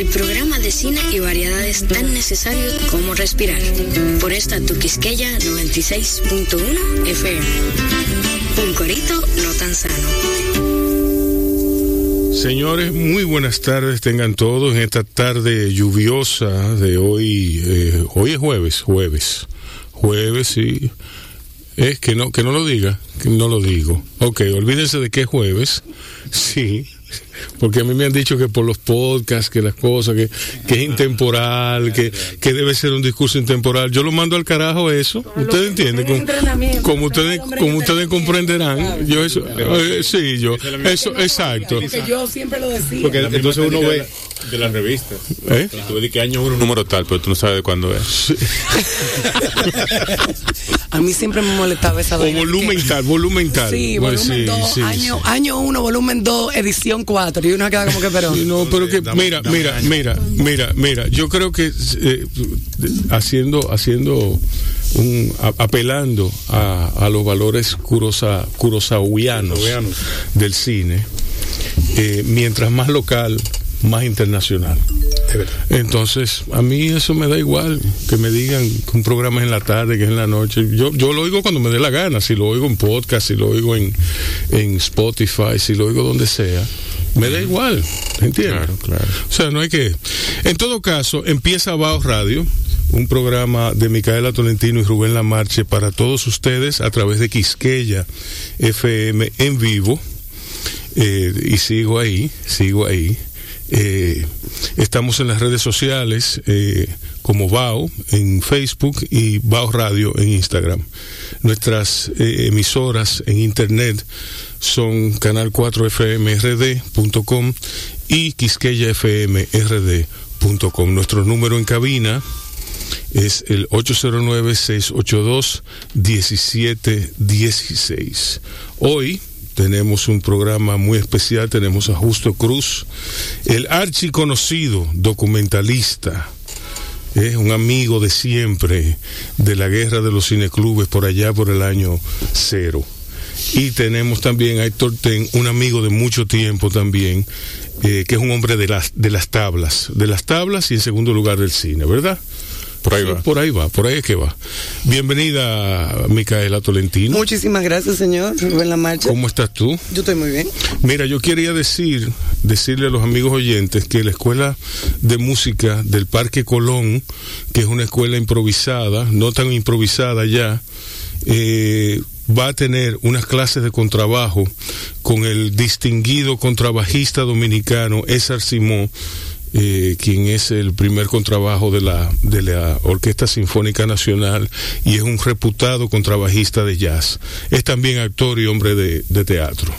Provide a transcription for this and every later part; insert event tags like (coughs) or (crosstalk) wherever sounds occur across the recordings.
el programa de cine y variedades tan necesarios como respirar. Por esta tu Quisqueya 96.1 FM. Un corito no tan sano. Señores, muy buenas tardes tengan todos en esta tarde lluviosa de hoy. Eh, hoy es jueves, jueves. Jueves, sí. Es que no, que no lo diga, no lo digo. Ok, olvídense de que es jueves. (laughs) Sí, porque a mí me han dicho que por los podcasts, que las cosas, que, que es intemporal, que, que debe ser un discurso intemporal. Yo lo mando al carajo eso. Ustedes entienden, como, como ustedes, como ustedes comprenderán. Yo eso, eh, sí, yo, eso, exacto. Yo siempre lo decía. Porque entonces uno ve de las revistas. ¿Eh? Tú ves que año uno, un número tal, pero tú no sabes de cuándo es. (laughs) A mí siempre me molestaba esa O volumen que- tal, volumen tal. Sí, Pues volumen 2, sí, año, sí. año 1, volumen 2, edición 4. Y uno como que, pero. Sí, No, pero que Dame- mira, mira, mira, mira, mira. Yo creo que eh, haciendo, haciendo, un, a- apelando a, a los valores curosa, Curosawianos. del cine, eh, mientras más local, más internacional. Entonces, a mí eso me da igual, que me digan que un programa es en la tarde, que es en la noche. Yo, yo lo oigo cuando me dé la gana, si lo oigo en podcast, si lo oigo en, en Spotify, si lo oigo donde sea. Me da igual, ¿entiendes? Claro, claro. O sea, no hay que... En todo caso, empieza Baos Radio, un programa de Micaela Tolentino y Rubén Lamarche para todos ustedes a través de Quisqueya FM en vivo. Eh, y sigo ahí, sigo ahí. Eh, estamos en las redes sociales eh, como BAO en Facebook y BAO Radio en Instagram. Nuestras eh, emisoras en internet son canal 4fmrd.com y quisqueyafmrd.com. Nuestro número en cabina es el 809-682-1716. Hoy tenemos un programa muy especial, tenemos a Justo Cruz, el archiconocido documentalista, es un amigo de siempre de la guerra de los cineclubes por allá por el año cero. Y tenemos también a Héctor Ten, un amigo de mucho tiempo también, eh, que es un hombre de las, de las tablas, de las tablas y en segundo lugar del cine, ¿verdad? Por ahí Sí, va. Por ahí va, por ahí es que va. Bienvenida, Micaela Tolentino. Muchísimas gracias, señor. Rubén La Marcha. ¿Cómo estás tú? Yo estoy muy bien. Mira, yo quería decir, decirle a los amigos oyentes que la Escuela de Música del Parque Colón, que es una escuela improvisada, no tan improvisada ya, eh, va a tener unas clases de contrabajo con el distinguido contrabajista dominicano César Simón, eh, quien es el primer contrabajo de la, Orquesta Sinfónica Nacional y es un reputado contrabajista de jazz. Es también actor y hombre de, de teatro.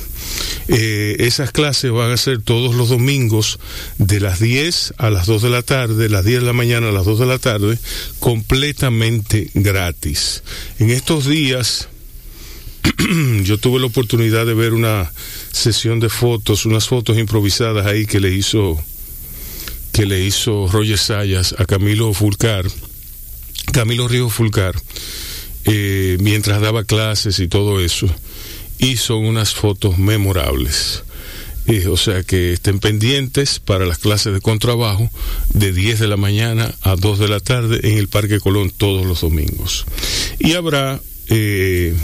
Eh, esas clases van a ser todos los domingos de las 10 a las 2 de la tarde, las 10 de la mañana a las 2 de la tarde, completamente gratis. En estos días (clears throat) yo tuve la oportunidad de ver una sesión de fotos, unas fotos improvisadas ahí que le hizo que le hizo Roger Sayas a Camilo Fulcar, Camilo Río Fulcar, eh, mientras daba clases y todo eso. Son unas fotos memorables. Eh, o sea que estén pendientes para las clases de contrabajo de 10 de la mañana a 2 de la tarde en el Parque Colón todos los domingos. Y habrá eh,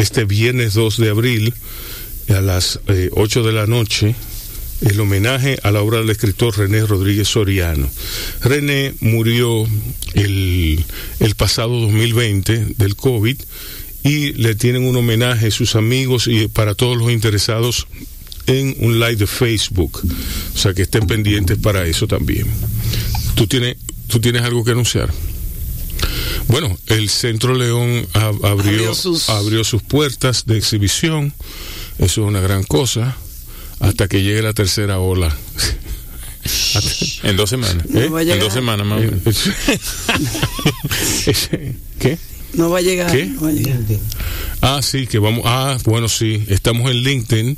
este viernes 2 de abril a las eh, 8 de la noche el homenaje a la obra del escritor René Rodríguez Soriano. René murió el, el pasado 2020 del COVID y le tienen un homenaje a sus amigos y para todos los interesados en un live de Facebook. O sea que estén pendientes para eso también. ¿Tú tienes, tú tienes algo que anunciar? Bueno, el Centro León ab- abrió, Abrió sus- abrió sus puertas de exhibición. Eso es una gran cosa. Hasta que llegue la tercera ola. En dos semanas. No va a En llegar. dos semanas más o menos. (laughs) ¿Qué? No va a llegar. ¿Qué? no va a llegar. Ah, sí, que vamos. Ah, bueno, sí. Estamos en LinkedIn,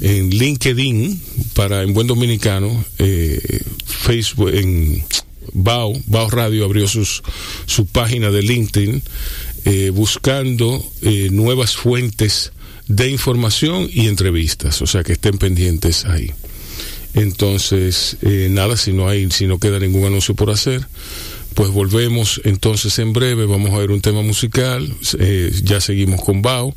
en LinkedIn, para en buen dominicano, eh, Facebook, en Bao, Bao Radio abrió sus, su página de LinkedIn, eh, buscando eh, nuevas fuentes de información y entrevistas. O sea que estén pendientes ahí. Entonces, eh, nada, si no hay, si no queda ningún anuncio por hacer, pues volvemos entonces en breve, vamos a ver un tema musical, ya seguimos con Bao,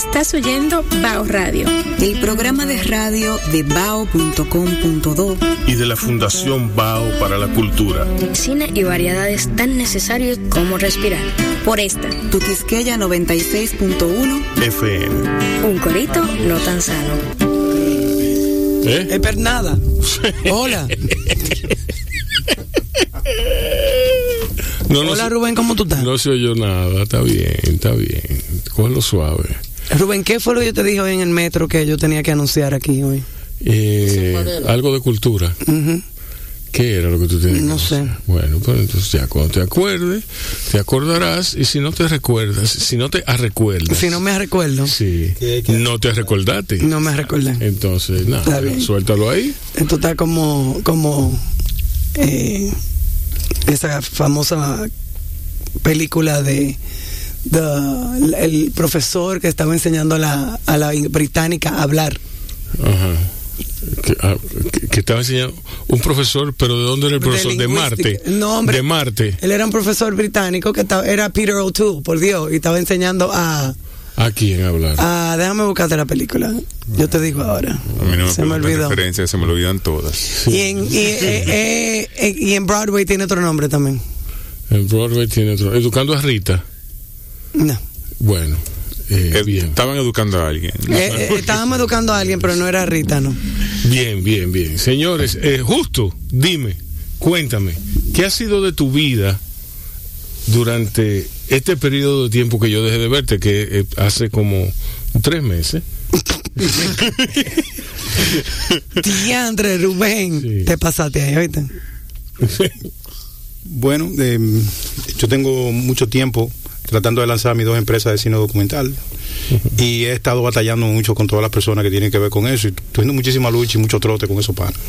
Estás oyendo Bao Radio. El programa de radio de bao.com.do Y de la Fundación Bao para la Cultura. Cine y variedades tan necesarios como respirar. Por esta, Tu Quisqueya 96.1 FM. Un corito no tan sano. ¿Eh? Es pernada. Hola. No, no Hola se- Rubén, ¿cómo tú estás? No se oyó nada, está bien, está bien. Cógelo suave. Rubén, ¿qué fue lo que yo te dije hoy en el metro que yo tenía que anunciar aquí hoy? Eh, algo de cultura. ¿Qué era lo que tú tenías? No que sé. Bueno, pues entonces ya cuando te acuerdes, te acordarás y si no te recuerdas, si no te recuerdas, Si no me recuerdo, sí, no te recordaste. no me recuerdo. Entonces, nada, suéltalo ahí. Esto está como, como eh, esa famosa película de, de el profesor que estaba enseñando a la, a la británica a hablar. Ajá. Que, ah, que- que estaba enseñando un profesor, pero ¿de dónde era el profesor? De, Marte. lingüística. No, hombre. De Marte. Él era un profesor británico que estaba, era Peter O'Toole, por Dios, y estaba enseñando a, ¿A quién hablar? a déjame buscarte la película. Yo te digo ahora. A mí no me Se me olvidó. referencias, se me lo olvidan todas. Y en, y, eh, eh, eh, y en Broadway tiene otro nombre también. En Broadway tiene otro. Educando a Rita. No. Bueno, eh, bien. Estaban educando a alguien. Eh, eh, (laughs) estábamos educando a alguien, pero no era Rita, ¿no? Bien, bien, bien. Señores, eh, justo, dime, cuéntame, ¿qué ha sido de tu vida durante este periodo de tiempo que yo dejé de verte, que eh, hace como tres meses? Diandre, Rubén, Sí. te pasaste ahí, ¿oíste? (laughs) Bueno, eh, yo tengo mucho tiempo tratando de lanzar mis dos empresas de cine documental y he estado batallando mucho con todas las personas que tienen que ver con eso y teniendo muchísima lucha y mucho trote con esos panas. (laughs)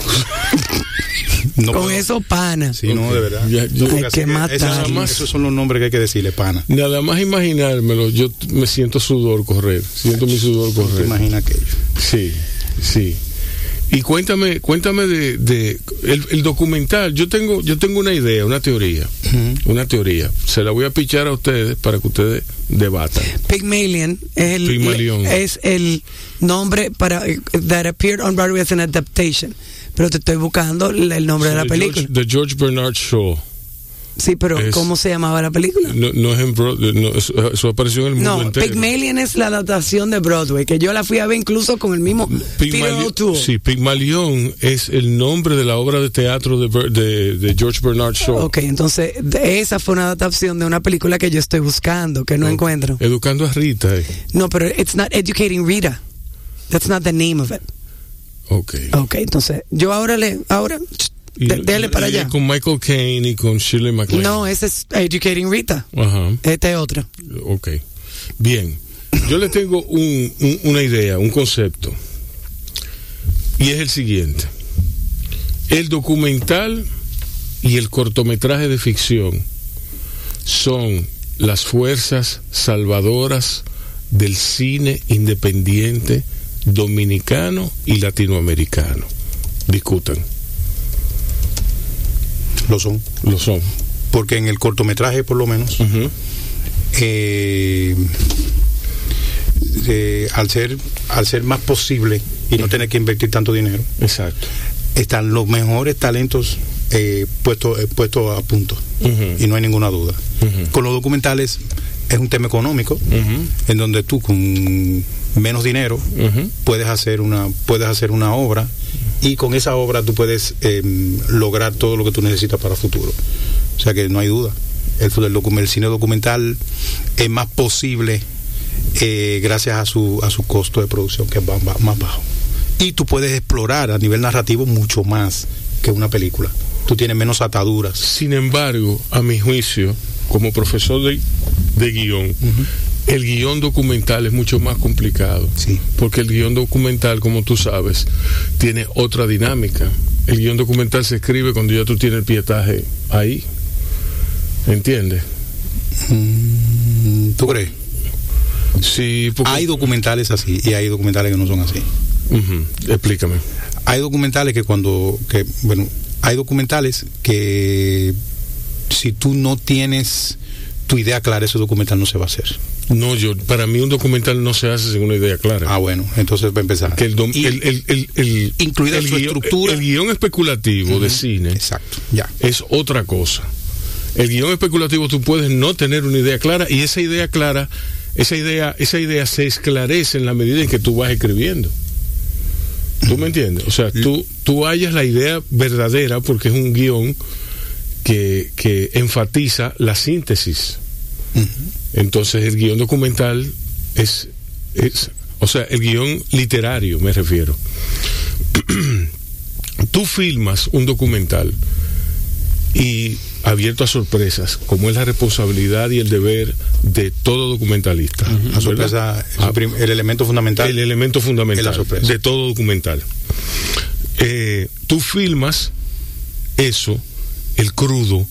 No Con esos panas. Sí, no, de verdad. Ya, yo- Porque Hay que matarlos. Esos, esos son los nombres que hay que decirle, pana. Nada más imaginármelo, yo me siento sudor correr, siento mi sudor te correr. imaginas aquello. Sí, sí. Y cuéntame, cuéntame de, de el, el documental. Yo tengo, yo tengo una idea, una teoría, una teoría. Se la voy a pichar a ustedes para que ustedes debatan. Pygmalion es el, Pygmalion. es el nombre para that appeared on Broadway as an adaptation. Pero te estoy buscando el nombre de la película. George, the George Bernard Shaw. Sí, pero es- ¿cómo se llamaba la película? No, no es en Broadway, no, eso, eso apareció en el mundo No, entero. Pygmalion es la adaptación de Broadway, que yo la fui a ver incluso con el mismo Pygmalion, sí, Pygmalion es el nombre de la obra de teatro de, de, de George Bernard Shaw. Ok, entonces esa fue una adaptación de una película que yo estoy buscando, que no Ok. encuentro. Educando a Rita. eh. No, pero it's not educating Rita. That's not the name of it. Ok. Ok, entonces yo ahora le, ahora, Y- dele para allá. Con Michael Caine y con Shirley MacLaine. No, ese es educating Rita. Ajá. Este es otro. Ok. Bien. Yo le tengo un- un- una idea, un concepto. Y es el siguiente. El documental y el cortometraje de ficción son las fuerzas salvadoras del cine independiente dominicano y latinoamericano. Discutan. Lo son. Lo son. Porque en el cortometraje, por lo menos, eh, eh, al ser al ser más posible y no tener que invertir tanto dinero, Exacto. están los mejores talentos eh, puestos eh, puestos a punto y no hay ninguna duda. Con los documentales es un tema económico en donde tú con menos dinero puedes hacer una puedes hacer una obra y con esa obra tú puedes eh, lograr todo lo que tú necesitas para el futuro. O sea que no hay duda. El, cine documental es más posible eh, gracias a su, a su costo de producción que es más bajo. Y tú puedes explorar a nivel narrativo mucho más que una película. Tú tienes menos ataduras. Sin embargo, a mi juicio, como profesor de, de guion, el guion documental es mucho más complicado. Sí. Porque el guion documental, como tú sabes, tiene otra dinámica. El guion documental se escribe cuando ya tú tienes el pietaje ahí. ¿Entiendes? Mm, ¿Tú crees? Sí, porque... Hay documentales así y hay documentales que no son así. Explícame. Hay documentales que cuando, que, bueno, hay documentales que si tú no tienes tu idea clara, ese documental no se va a hacer. No, yo, para mí un documental no se hace sin una idea clara. Ah, bueno, entonces va a empezar. que el, dom- Y- el, el, el, el- Incluida su guión- estructura. El guion especulativo de cine Exacto, ya. es otra cosa. El guion especulativo tú puedes no tener una idea clara y esa idea clara, esa idea, esa idea se esclarece en la medida en que tú vas escribiendo. ¿Tú me entiendes? O sea, tú, tú hallas la idea verdadera porque es un guion que, que enfatiza la síntesis. Entonces el guion documental es, es, o sea, el guion literario me refiero. (clears throat) Tú filmas un documental y abierto a sorpresas, como es la responsabilidad y el deber de todo documentalista. La ¿verdad? sorpresa es Ah, el el elemento fundamental. el elemento fundamental la sorpresa. de todo documental. Eh, tú filmas eso, el crudo,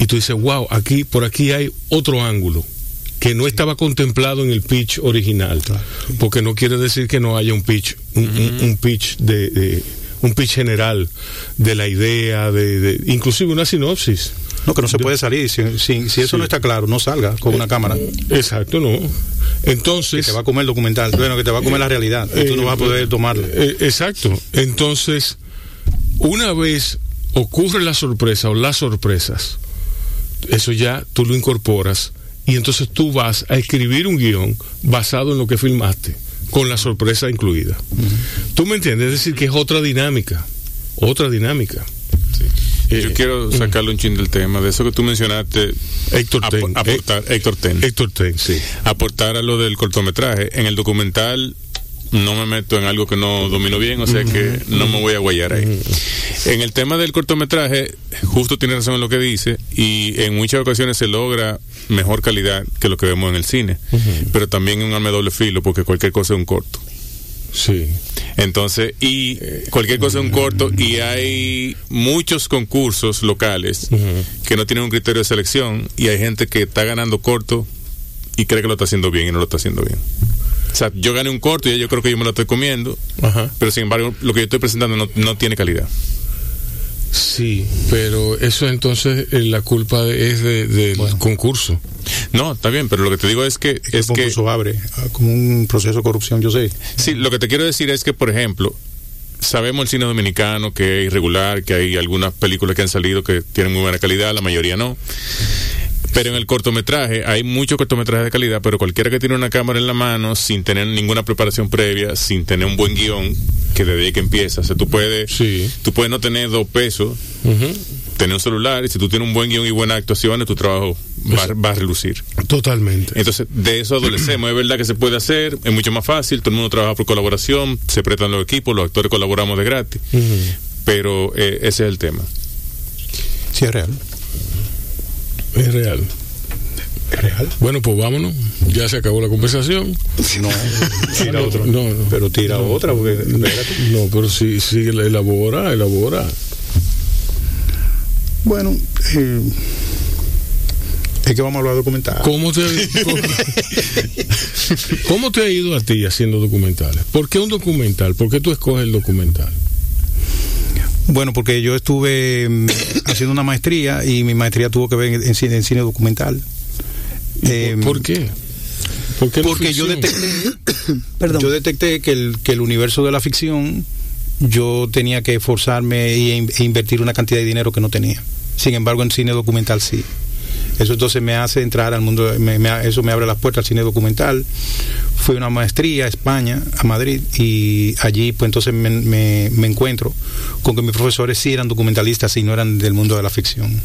y tú dices, wow, aquí, por aquí hay otro ángulo que no estaba contemplado en el pitch original, porque no quiere decir que no haya un pitch, un, un- un pitch de, de- un pitch general de la idea, de, de- inclusive una sinopsis. No, que no se puede salir. Si, si- si eso Sí. no está claro, no salga con una cámara. Exacto, no. Entonces, Que te va a comer el documental. Bueno, que te va a comer la realidad. y tú no Eh, vas a poder tomarla. eh, exacto. Entonces, una vez ocurre la sorpresa o las sorpresas, eso ya tú lo incorporas y entonces tú vas a escribir un guion basado en lo que filmaste, con la sorpresa incluida. ¿Tú me entiendes? Es decir, que es otra dinámica, otra dinámica. Eh, Yo quiero sacarle un chin del tema, de eso que tú mencionaste, Héctor Ten. aportar, Héctor Ten. Héctor Ten, sí. aportar a lo del cortometraje. En el documental no me meto en algo que no domino bien, o sea que no me voy a guayar ahí. En el tema del cortometraje, justo tiene razón en lo que dice, y en muchas ocasiones se logra mejor calidad que lo que vemos en el cine, pero también un arma de doble filo, porque cualquier cosa es un corto. Sí. Entonces, y cualquier cosa es un corto, y hay muchos concursos locales que no tienen un criterio de selección, y hay gente que está ganando corto y cree que lo está haciendo bien y no lo está haciendo bien. O sea, yo gané un corto y yo creo que yo me lo estoy comiendo, Ajá. pero sin embargo, lo que yo estoy presentando no, no tiene calidad. Sí, pero eso entonces eh, la culpa de- es de- del concurso. No, está bien, pero lo que te digo es que Es que el que concurso abre ah, como un proceso de corrupción, yo sé. Sí, lo que te quiero decir es que, por ejemplo, sabemos el cine dominicano que es irregular, que hay algunas películas que han salido que tienen muy buena calidad, la mayoría no. Pero en el cortometraje hay muchos cortometrajes de calidad, pero cualquiera que tiene una cámara en la mano, sin tener ninguna preparación previa, sin tener un buen guion, que desde ahí que empieza, o sea, tú puedes, Sí. tú puedes no tener dos pesos, tener un celular, y si tú tienes un buen guion y buenas actuaciones, tu trabajo va, va a relucir. Totalmente. Entonces, de eso adolecemos. es verdad que se puede hacer, es mucho más fácil, todo el mundo trabaja por colaboración, se prestan los equipos, los actores colaboramos de gratis, pero eh, ese es el tema. Sí, es real. Es real. Es real. Bueno, pues vámonos. Ya se acabó la conversación. No, (laughs) tira otro. No, no. Pero tira otra, porque. No, pero sí, sí, elabora, elabora. Bueno, eh, es que vamos a hablar de documental. ¿Cómo te, cómo, (laughs) cómo te ha ido a ti haciendo documentales? ¿Por qué un documental? ¿Por qué tú escoges el documental? Bueno, porque yo estuve mm, (coughs) haciendo una maestría y mi maestría tuvo que ver en, en cine, en cine documental. Eh, ¿Por qué? ¿Por qué no porque yo detecté, (coughs) Perdón. yo detecté que el, que el universo de la ficción yo tenía que esforzarme e invertir una cantidad de dinero que no tenía. Sin embargo, en cine documental sí. Eso entonces me hace entrar al mundo, eso me abre las puertas al cine documental. Fui a una maestría a España, a Madrid, y allí pues entonces me, me- encuentro con que mis profesores sí eran documentalistas y no eran del mundo de la ficción.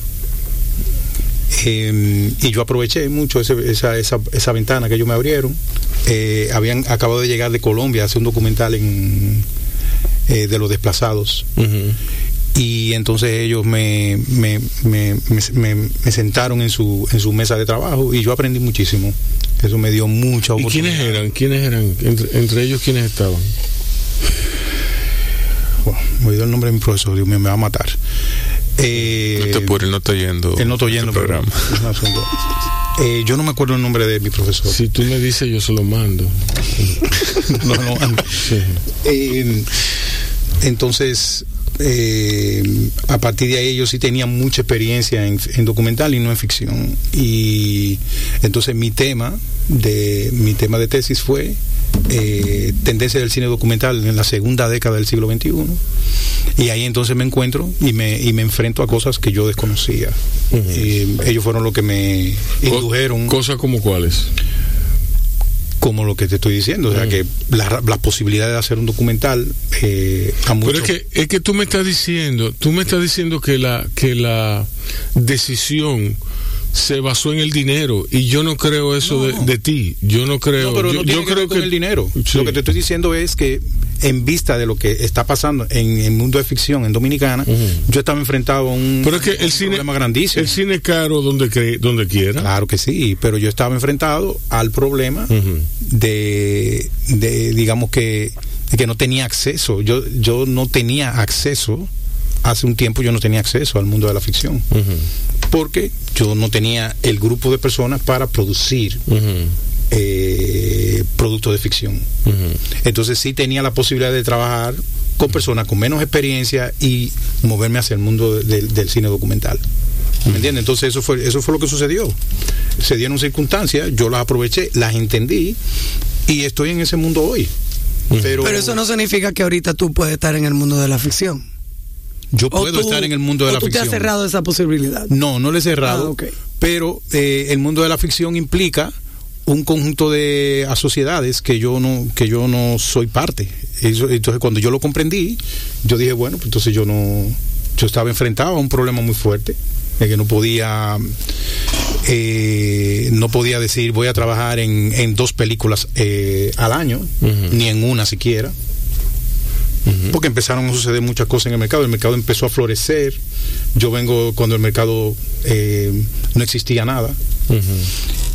Eh, y yo aproveché mucho esa, esa, esa ventana que ellos me abrieron. Eh, habían acabado de llegar de Colombia a hacer un documental en, eh, de los desplazados. Y entonces ellos me, me, me, me- me- me sentaron en su, en su mesa de trabajo y yo aprendí muchísimo. Eso me dio mucha ¿Y oportunidad. quiénes eran? ¿Quiénes eran? Entre, entre ellos, ¿quiénes estaban? Bueno, me olvidó el nombre de mi profesor, Dios mío, me va a matar. Eh, No te apures, él no está yendo. Él no está este pero programa. Eh, yo no me acuerdo el nombre de mi profesor. Si tú me dices, yo se lo mando. (laughs) No, no, Sí. Eh, entonces, eh, a partir de ahí yo sí tenía mucha experiencia en, en documental y no en ficción. Y entonces mi tema de mi tema de tesis fue eh, tendencia del cine documental en la segunda década del siglo XXI. Y ahí entonces me encuentro y me, y me enfrento a cosas que yo desconocía. Eh, ellos fueron los que me indujeron Cosas como cuáles. Como lo que te estoy diciendo, o sea que la, la posibilidad de hacer un documental eh, a Pero muchos es que, es que tú me estás diciendo, tú me estás diciendo que la, que la decisión se basó en el dinero y yo no creo eso No, de, ti. Yo no creo. No, pero yo, no tiene yo que creo ver con el dinero. Sí. Lo que te estoy diciendo es que en vista de lo que está pasando en el mundo de ficción en Dominicana, yo estaba enfrentado a un, Pero es que a un el cine, problema grandísimo. el cine es caro donde, donde quiera. Claro que sí, pero yo estaba enfrentado al problema de, de, digamos que, de que no tenía acceso. Yo, yo no tenía acceso, hace un tiempo yo no tenía acceso al mundo de la ficción, porque yo no tenía el grupo de personas para producir eh, productos de ficción. Entonces sí tenía la posibilidad de trabajar con personas con menos experiencia y moverme hacia el mundo de- del- del cine documental. ¿Me entiendes? Entonces eso fue, eso fue lo que sucedió. Se dieron circunstancias, yo las aproveché, las entendí y estoy en ese mundo hoy. Pero, Pero eso no significa que ahorita tú puedes estar en el mundo de la ficción. yo O puedo tú- estar en el mundo de o la tú ficción. te has cerrado esa posibilidad. No, no le he cerrado. Ah. Pero eh, el mundo de la ficción implica un conjunto de sociedades que yo no que yo no soy parte. Entonces cuando yo lo comprendí, yo dije bueno, pues entonces yo no yo estaba enfrentado a un problema muy fuerte de que no podía eh, no podía decir voy a trabajar en, en dos películas eh, al año ni en una siquiera porque empezaron a suceder muchas cosas en el mercado, el mercado empezó a florecer, yo vengo cuando el mercado eh, no existía nada,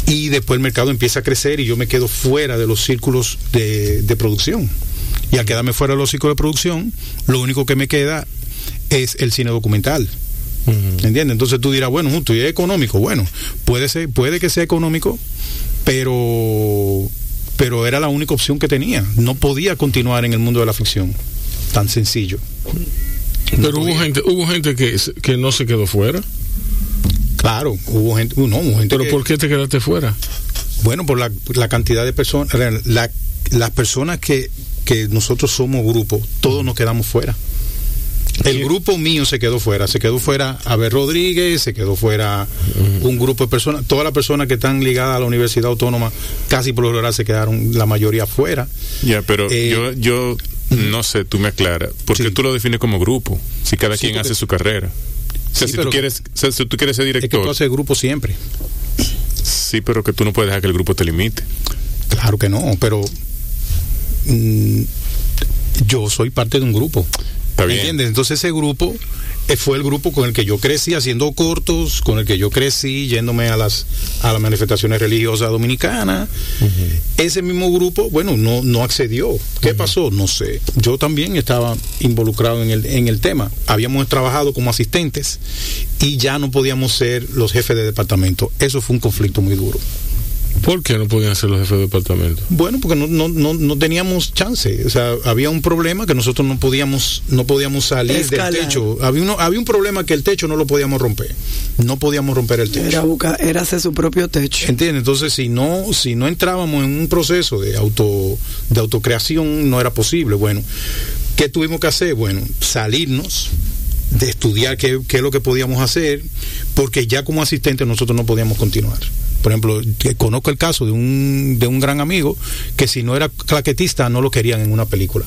y después el mercado empieza a crecer y yo me quedo fuera de los círculos de, de producción. Y al quedarme fuera de los círculos de producción, lo único que me queda es el cine documental. ¿Entiendes? Entonces tú dirás, bueno, justo, y es económico. Bueno, puede ser, puede que sea económico, pero pero era la única opción que tenía. No podía continuar en el mundo de la ficción. Tan sencillo. Pero hubo gente, hubo gente que, se- que no se quedó fuera. Claro, hubo gente, no, hubo gente Pero que- ¿por qué te quedaste fuera? Bueno, por la, la cantidad de personas, la, las personas que, que nosotros somos grupo, todos nos quedamos fuera. El grupo mío se quedó fuera, se quedó fuera Abel Rodríguez, se quedó fuera un grupo de personas, todas las personas que están ligadas a la Universidad Autónoma, casi por lo general se quedaron la mayoría fuera. Ya, pero Eh, yo, yo no sé, tú me aclaras. ¿Por qué Sí. tú lo defines como grupo? Si cada Sí, quien porque- hace su carrera. O sea, Sí, si, tú quieres, o sea, si tú quieres ser Es que director, tú haces grupo siempre. sí, pero que tú no puedes dejar que el grupo te limite. Claro que no, pero mm, yo soy parte de un grupo. Está bien. ¿Entiendes? Entonces ese grupo eh, fue el grupo con el que yo crecí haciendo cortos, con el que yo crecí yéndome a las a las manifestaciones religiosas dominicanas. Ese mismo grupo, bueno, no no accedió. ¿Qué pasó? No sé. Yo también estaba involucrado en el en el tema. Habíamos trabajado como asistentes y ya no podíamos ser los jefes de departamento. Eso fue un conflicto muy duro. ¿Por qué no podían ser los jefes de departamento? Bueno, porque no, no, no, no teníamos chance. O sea, había un problema que nosotros no podíamos, no podíamos salir Escalar. del techo. Había, uno, había un problema que el techo no lo podíamos romper. No podíamos romper el techo. Era, buscar, era hacer su propio techo. ¿Entiendes? Entonces, si no, si no entrábamos en un proceso de auto, de autocreación, no era posible. Bueno, ¿qué tuvimos que hacer? Bueno, salirnos de estudiar qué, qué es lo que podíamos hacer, porque ya como asistente nosotros no podíamos continuar. Por ejemplo, conozco el caso de un, de un gran amigo que si no era claquetista no lo querían en una película.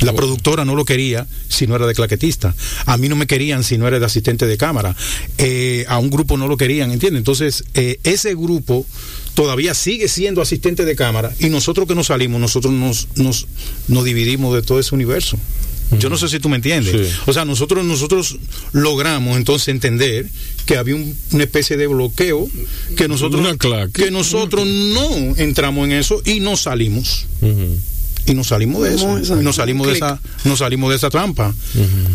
La productora no lo quería si no era de claquetista. A mí no me querían si no era de asistente de cámara. Eh, a un grupo no lo querían, ¿entiendes? Entonces, eh, ese grupo todavía sigue siendo asistente de cámara y nosotros que nos salimos, nosotros nos, nos, nos dividimos de todo ese universo. Yo no sé si tú me entiendes. Sí. O sea, nosotros, nosotros logramos entonces entender que había un- una especie de bloqueo que nosotros, Una claque. que nosotros no entramos en eso y nos salimos y nos salimos de eso y nos salimos de esa nos salimos de esa trampa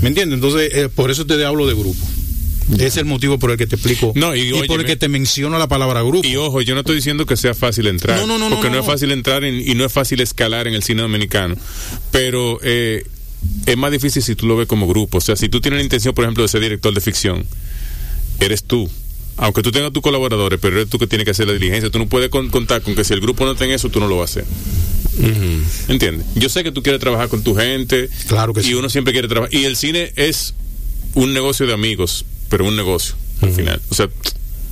¿me entiendes? entonces eh, por eso te hablo de grupo es el motivo por el que te explico No, y por óyeme. el que te menciono la palabra grupo Y ojo, yo no estoy diciendo que sea fácil entrar. No, no, no, no, Porque no, no, es no. fácil entrar en- y no es fácil escalar en el cine dominicano. Pero eh, es más difícil si tú lo ves como grupo. O sea, si tú tienes la intención, por ejemplo, de ser director de ficción, eres tú. Aunque tú tengas tus colaboradores, pero eres tú que tienes que hacer la diligencia. Tú no puedes con- contar con que si el grupo no tenga eso, tú no lo vas a hacer. ¿Entiendes? Yo sé que tú quieres trabajar con tu gente. Claro que y sí. uno siempre quiere trabajar. Y el cine es un negocio de amigos, pero un negocio al final. O sea,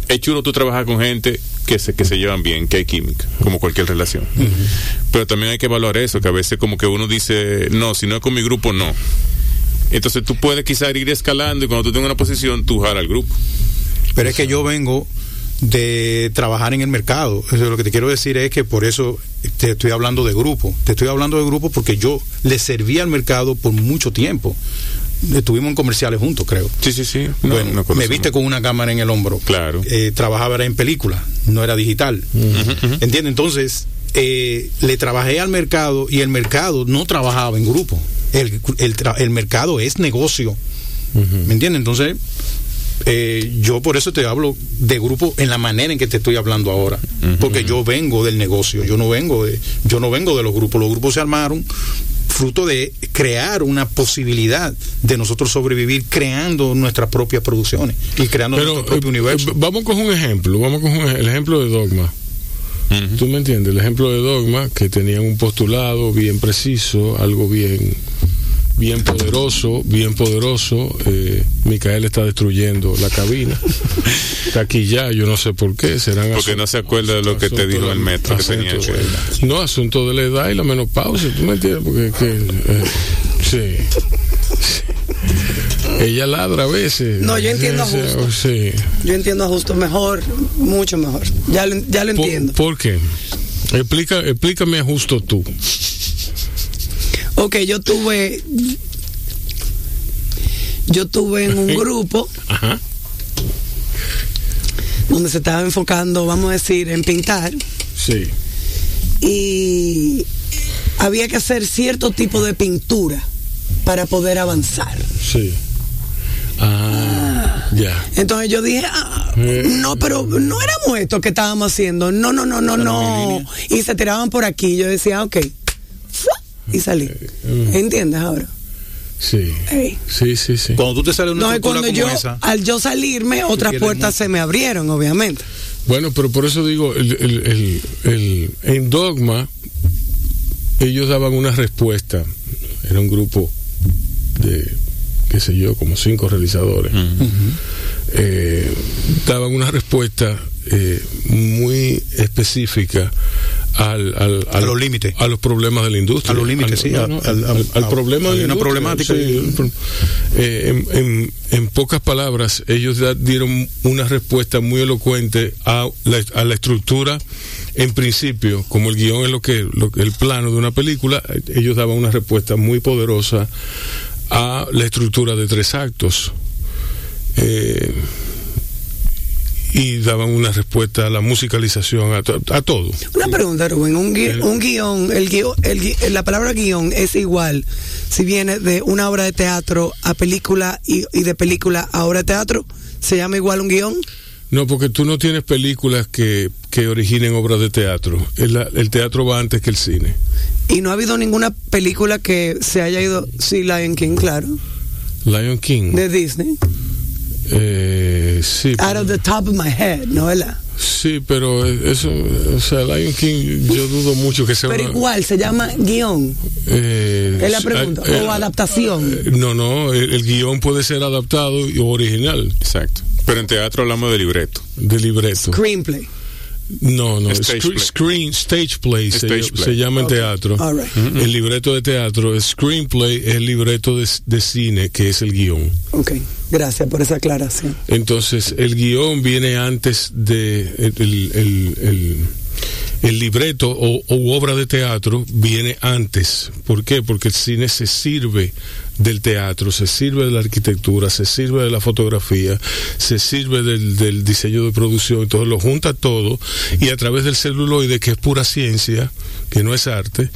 es chulo tú trabajar con gente que se, que se llevan bien, que hay química, como cualquier relación. Pero también hay que evaluar eso, que a veces como que uno dice, no, si no es con mi grupo, no. Entonces tú puedes quizás ir escalando y cuando tú tengas una posición, tú jalas al grupo. pero es que yo vengo de trabajar en el mercado Eso es lo que te quiero decir es que por eso te estoy hablando de grupo te estoy hablando de grupo porque yo le serví al mercado por mucho tiempo estuvimos en comerciales juntos creo Sí, sí, sí. bueno, me viste con una cámara en el hombro. Claro. Eh, trabajaba en película, no era digital. ¿Entiendes? Entonces, eh, le trabajé al mercado y el mercado no trabajaba en grupo. El, el, mercado es negocio. ¿Me entiendes? Entonces, eh, yo por eso te hablo de grupo en la manera en que te estoy hablando ahora. Porque yo vengo del negocio, yo no vengo de, yo no vengo de los grupos. Los grupos se armaron fruto de crear una posibilidad de nosotros sobrevivir creando nuestras propias producciones y creando Pero nuestro propio eh, universo. eh, vamos con un ejemplo, vamos con un el ejemplo de Dogma. ¿Tú me entiendes? El ejemplo de Dogma, que tenían un postulado bien preciso, algo bien bien poderoso, bien poderoso. Eh, Micael está destruyendo la cabina. (laughs) Está aquí ya, yo no sé por qué. Serán Porque no se acuerda de lo que te dijo el metro que tenía asunto que- de- No, asunto de la edad y la menopausia, ¿tú me entiendes? Porque que, eh, sí. sí. Ella ladra a veces. No, yo entiendo a Justo. Sí. Yo entiendo a Justo mejor, mucho mejor. Ya lo, ya lo ¿Por, entiendo. por qué? Explica, explícame justo tú. Ok, yo tuve. Yo tuve en un grupo Ajá. donde se estaba enfocando, vamos a decir, en pintar. Sí. Y había que hacer cierto tipo de pintura para poder avanzar. Sí. Ah, ya. Entonces yo dije, ah, Eh. no, pero no éramos esto que estábamos haciendo. No, no, no, no, no. Y se tiraban por aquí. Yo decía, ok. Y salí. Mm. ¿Entiendes ahora? Sí. Sí, sí, sí. Cuando tú te sales de una No, cuando como yo, esa, al yo salirme, otras puertas mucho. se me abrieron, obviamente. Bueno, pero por eso digo, el, el, el, el- en Dogma, ellos daban una respuesta. Era un grupo de, qué sé yo, como cinco realizadores. Eh, daban una respuesta eh, muy específica al, al, A los límites. a los problemas de la industria. A los límites, sí, no, a- no, al- problema de la una problemática. sí, eh, en, en- en pocas palabras, ellos dieron una respuesta muy elocuente a la, a la estructura. En principio, como el guion es lo que, lo el plano de una película, ellos daban una respuesta muy poderosa a la estructura de tres actos. Eh, y daban una respuesta a la musicalización, a, to- a todo. Una pregunta, Rubén. Un, gui- El- un guion, el guion, el gui- la palabra guion es igual si viene de una obra de teatro a película y, y de película a obra de teatro. ¿Se llama igual un guion? No, porque tú no tienes películas que, que originen obras de teatro. El, el teatro va antes que el cine. Y no ha habido ninguna película que se haya ido, sí, Lion King, claro, Lion King. de Disney. Eh, sí, Out of the top of my head, ¿no verdad? sí, pero eso, o sea, Lion King, yo dudo mucho que sea Pero una- igual, se llama guion. eh, Es la pregunta. eh, o adaptación. eh, No, no, el, el guion puede ser adaptado y original Exacto. Pero en teatro hablamos de libreto. de libreto. Screenplay. No, no, Stage scre- play. screen, stage play, se, Stage play. se llama en Okay. teatro. All right. El libreto de teatro, screenplay es el libreto de, de cine, que es el guion. Ok, gracias por esa aclaración. Entonces, el guion viene antes de el, el- el- el- libreto o, o obra de teatro viene antes. ¿Por qué? Porque el cine se sirve del teatro, se sirve de la arquitectura, se sirve de la fotografía, se sirve del, del diseño de producción, entonces lo junta todo y a través del celuloide, que es pura ciencia, que no es arte,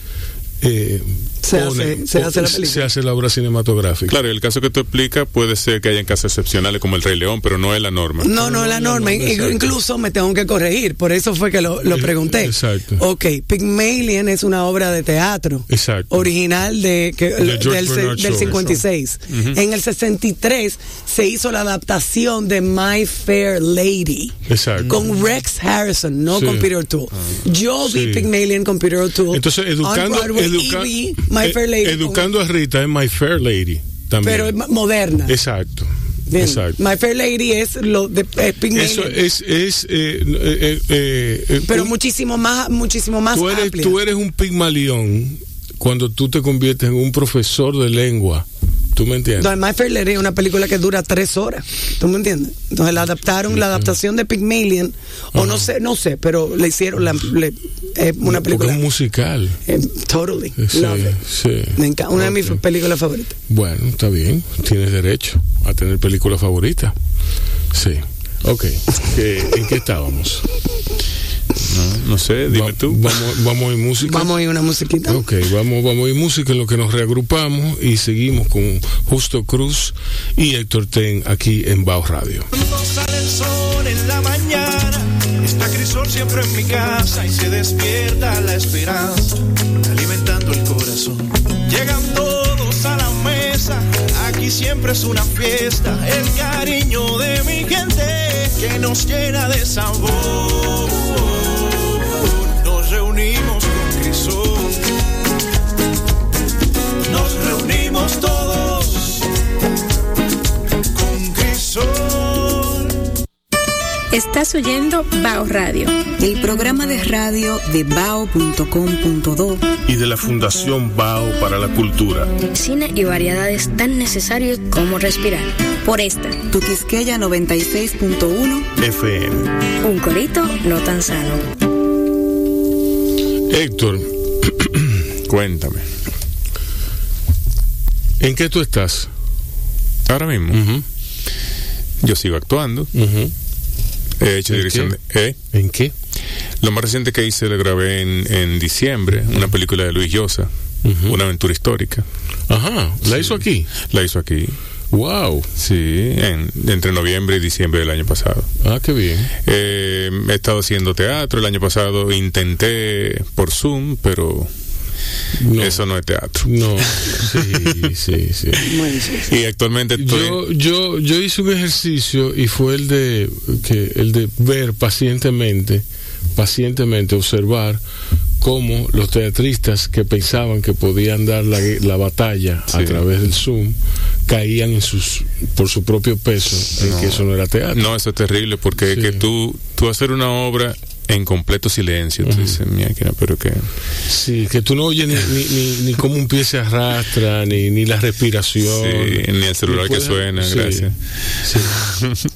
eh, Se hace- se hace la película. se hace la obra cinematográfica. Claro, el caso que tú explicas puede ser que hayan casos excepcionales como el Rey León, pero no es la norma. No, no, la norma. exacto. Incluso me tengo que corregir, por eso fue que lo, lo Eh, pregunté. exacto. Ok, Pygmalion es una obra de teatro. Exacto. Original de, que- De del, del Shaw. 56. En el 63 se hizo la adaptación de My Fair Lady. Exacto. Con Rex Harrison, no Sí. con Peter O'Toole. Yo vi Sí. Pygmalion con Peter O'Toole. Entonces, educando, educa- y vi My eh, Fair Lady. educando a Rita es My Fair Lady también. pero es moderna. Exacto. Bien. Exacto. My Fair Lady es lo de es Pygmalion. Eso es, es eh, eh, eh, eh, pero un- muchísimo más muchísimo más tú eres, amplia. tú eres un pigmalión cuando tú te conviertes en un profesor de lengua. ¿Tú me entiendes? No, My Fair Lady es una película que dura tres horas. ¿Tú me entiendes? Entonces la adaptaron, la adaptación de Pygmalion, o no sé, no sé, pero le hicieron la, le- eh, una película. es un musical. eh, totally. Sí, sí. Me encanta. Una de mis películas favoritas. Bueno, está bien. Tienes derecho a tener película favorita. Sí. Ok. ¿Qué- ¿En qué estábamos? No, no sé, dime Va- tú. Vamos, vamos a ir música. Vamos a ir una musiquita. Ok, vamos, vamos a ir música en lo que nos reagrupamos y seguimos con Justo Cruz y Héctor Ten aquí en Bao Radio. Cuando sale el sol en la mañana, está Crisol siempre en mi casa y se despierta la esperanza, alimentando el corazón. Llegan todos a la mesa, aquí siempre es una fiesta, el cariño de mi gente que nos llena de sabor. Estás oyendo Bao Radio. El programa de radio de bao.com.do Y de la Fundación Bao para la Cultura. Cine y variedades tan necesarios como respirar. Por esta, Tu Quisqueya 96.1 FM. Un corito no tan sano. Héctor, (clears throat) Cuéntame. ¿en qué tú estás? Ahora mismo, Ujú, yo sigo actuando. He hecho ¿En dirección qué? de... ¿eh? ¿En qué? Lo más reciente que hice lo grabé en, en diciembre, una película de Luis Llosa, una aventura histórica. Ajá, ¿la hizo aquí? La hizo aquí, Wow. sí, en- entre noviembre y diciembre del año pasado. Ah, qué bien. Eh, he estado haciendo teatro, el año pasado intenté por Zoom, pero No, eso no es teatro. No, (laughs) sí, sí, sí. Y actualmente estoy... Yo, yo, yo hice un ejercicio y fue el de que el de ver pacientemente, pacientemente observar cómo los teatristas que pensaban que podían dar la, la batalla a través del Zoom caían en sus por su propio peso en No. que eso no era teatro. No, eso es terrible porque Sí. es que tú, tú hacer una obra en completo silencio, Ujú. dices, mira, pero que... Sí, que tú no oyes ni, ni, ni, ni cómo un pie se arrastra, ni, ni la respiración. Sí, ni el celular que suena, sí, gracias. Sí,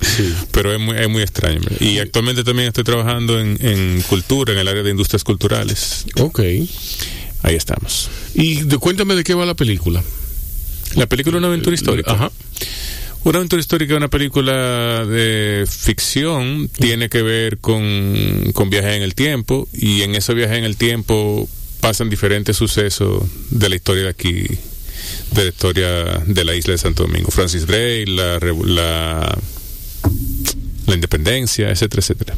sí. (laughs) Pero es muy, es muy extraño. Y actualmente también estoy trabajando en, en cultura, en el área de industrias culturales. Ok. Ahí estamos. Y de, cuéntame de qué va la película. La película es una aventura histórica. Ajá. Una aventura histórica, una película de ficción, tiene que ver con, con viajes en el tiempo y en esos viajes en el tiempo pasan diferentes sucesos de la historia de aquí, de la historia de la isla de Santo Domingo. Francis Drake, la, la, la independencia, etcétera, etcétera.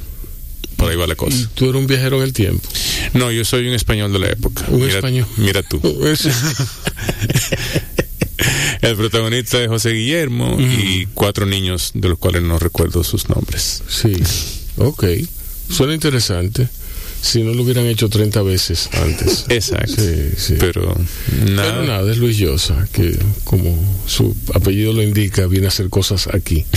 Por ahí va la cosa. tú eres un viajero en el tiempo. No, yo soy un español de la época. Un Mira- español. Mira tú. (laughs) (laughs) El protagonista es José Guillermo y cuatro niños de los cuales no recuerdo sus nombres. Sí, ok. Suena interesante. Si no lo hubieran hecho 30 veces antes. Exacto. Sí, sí. Pero nada. Pero nada, es Luis Llosa, que como su apellido lo indica, viene a hacer cosas aquí. (laughs)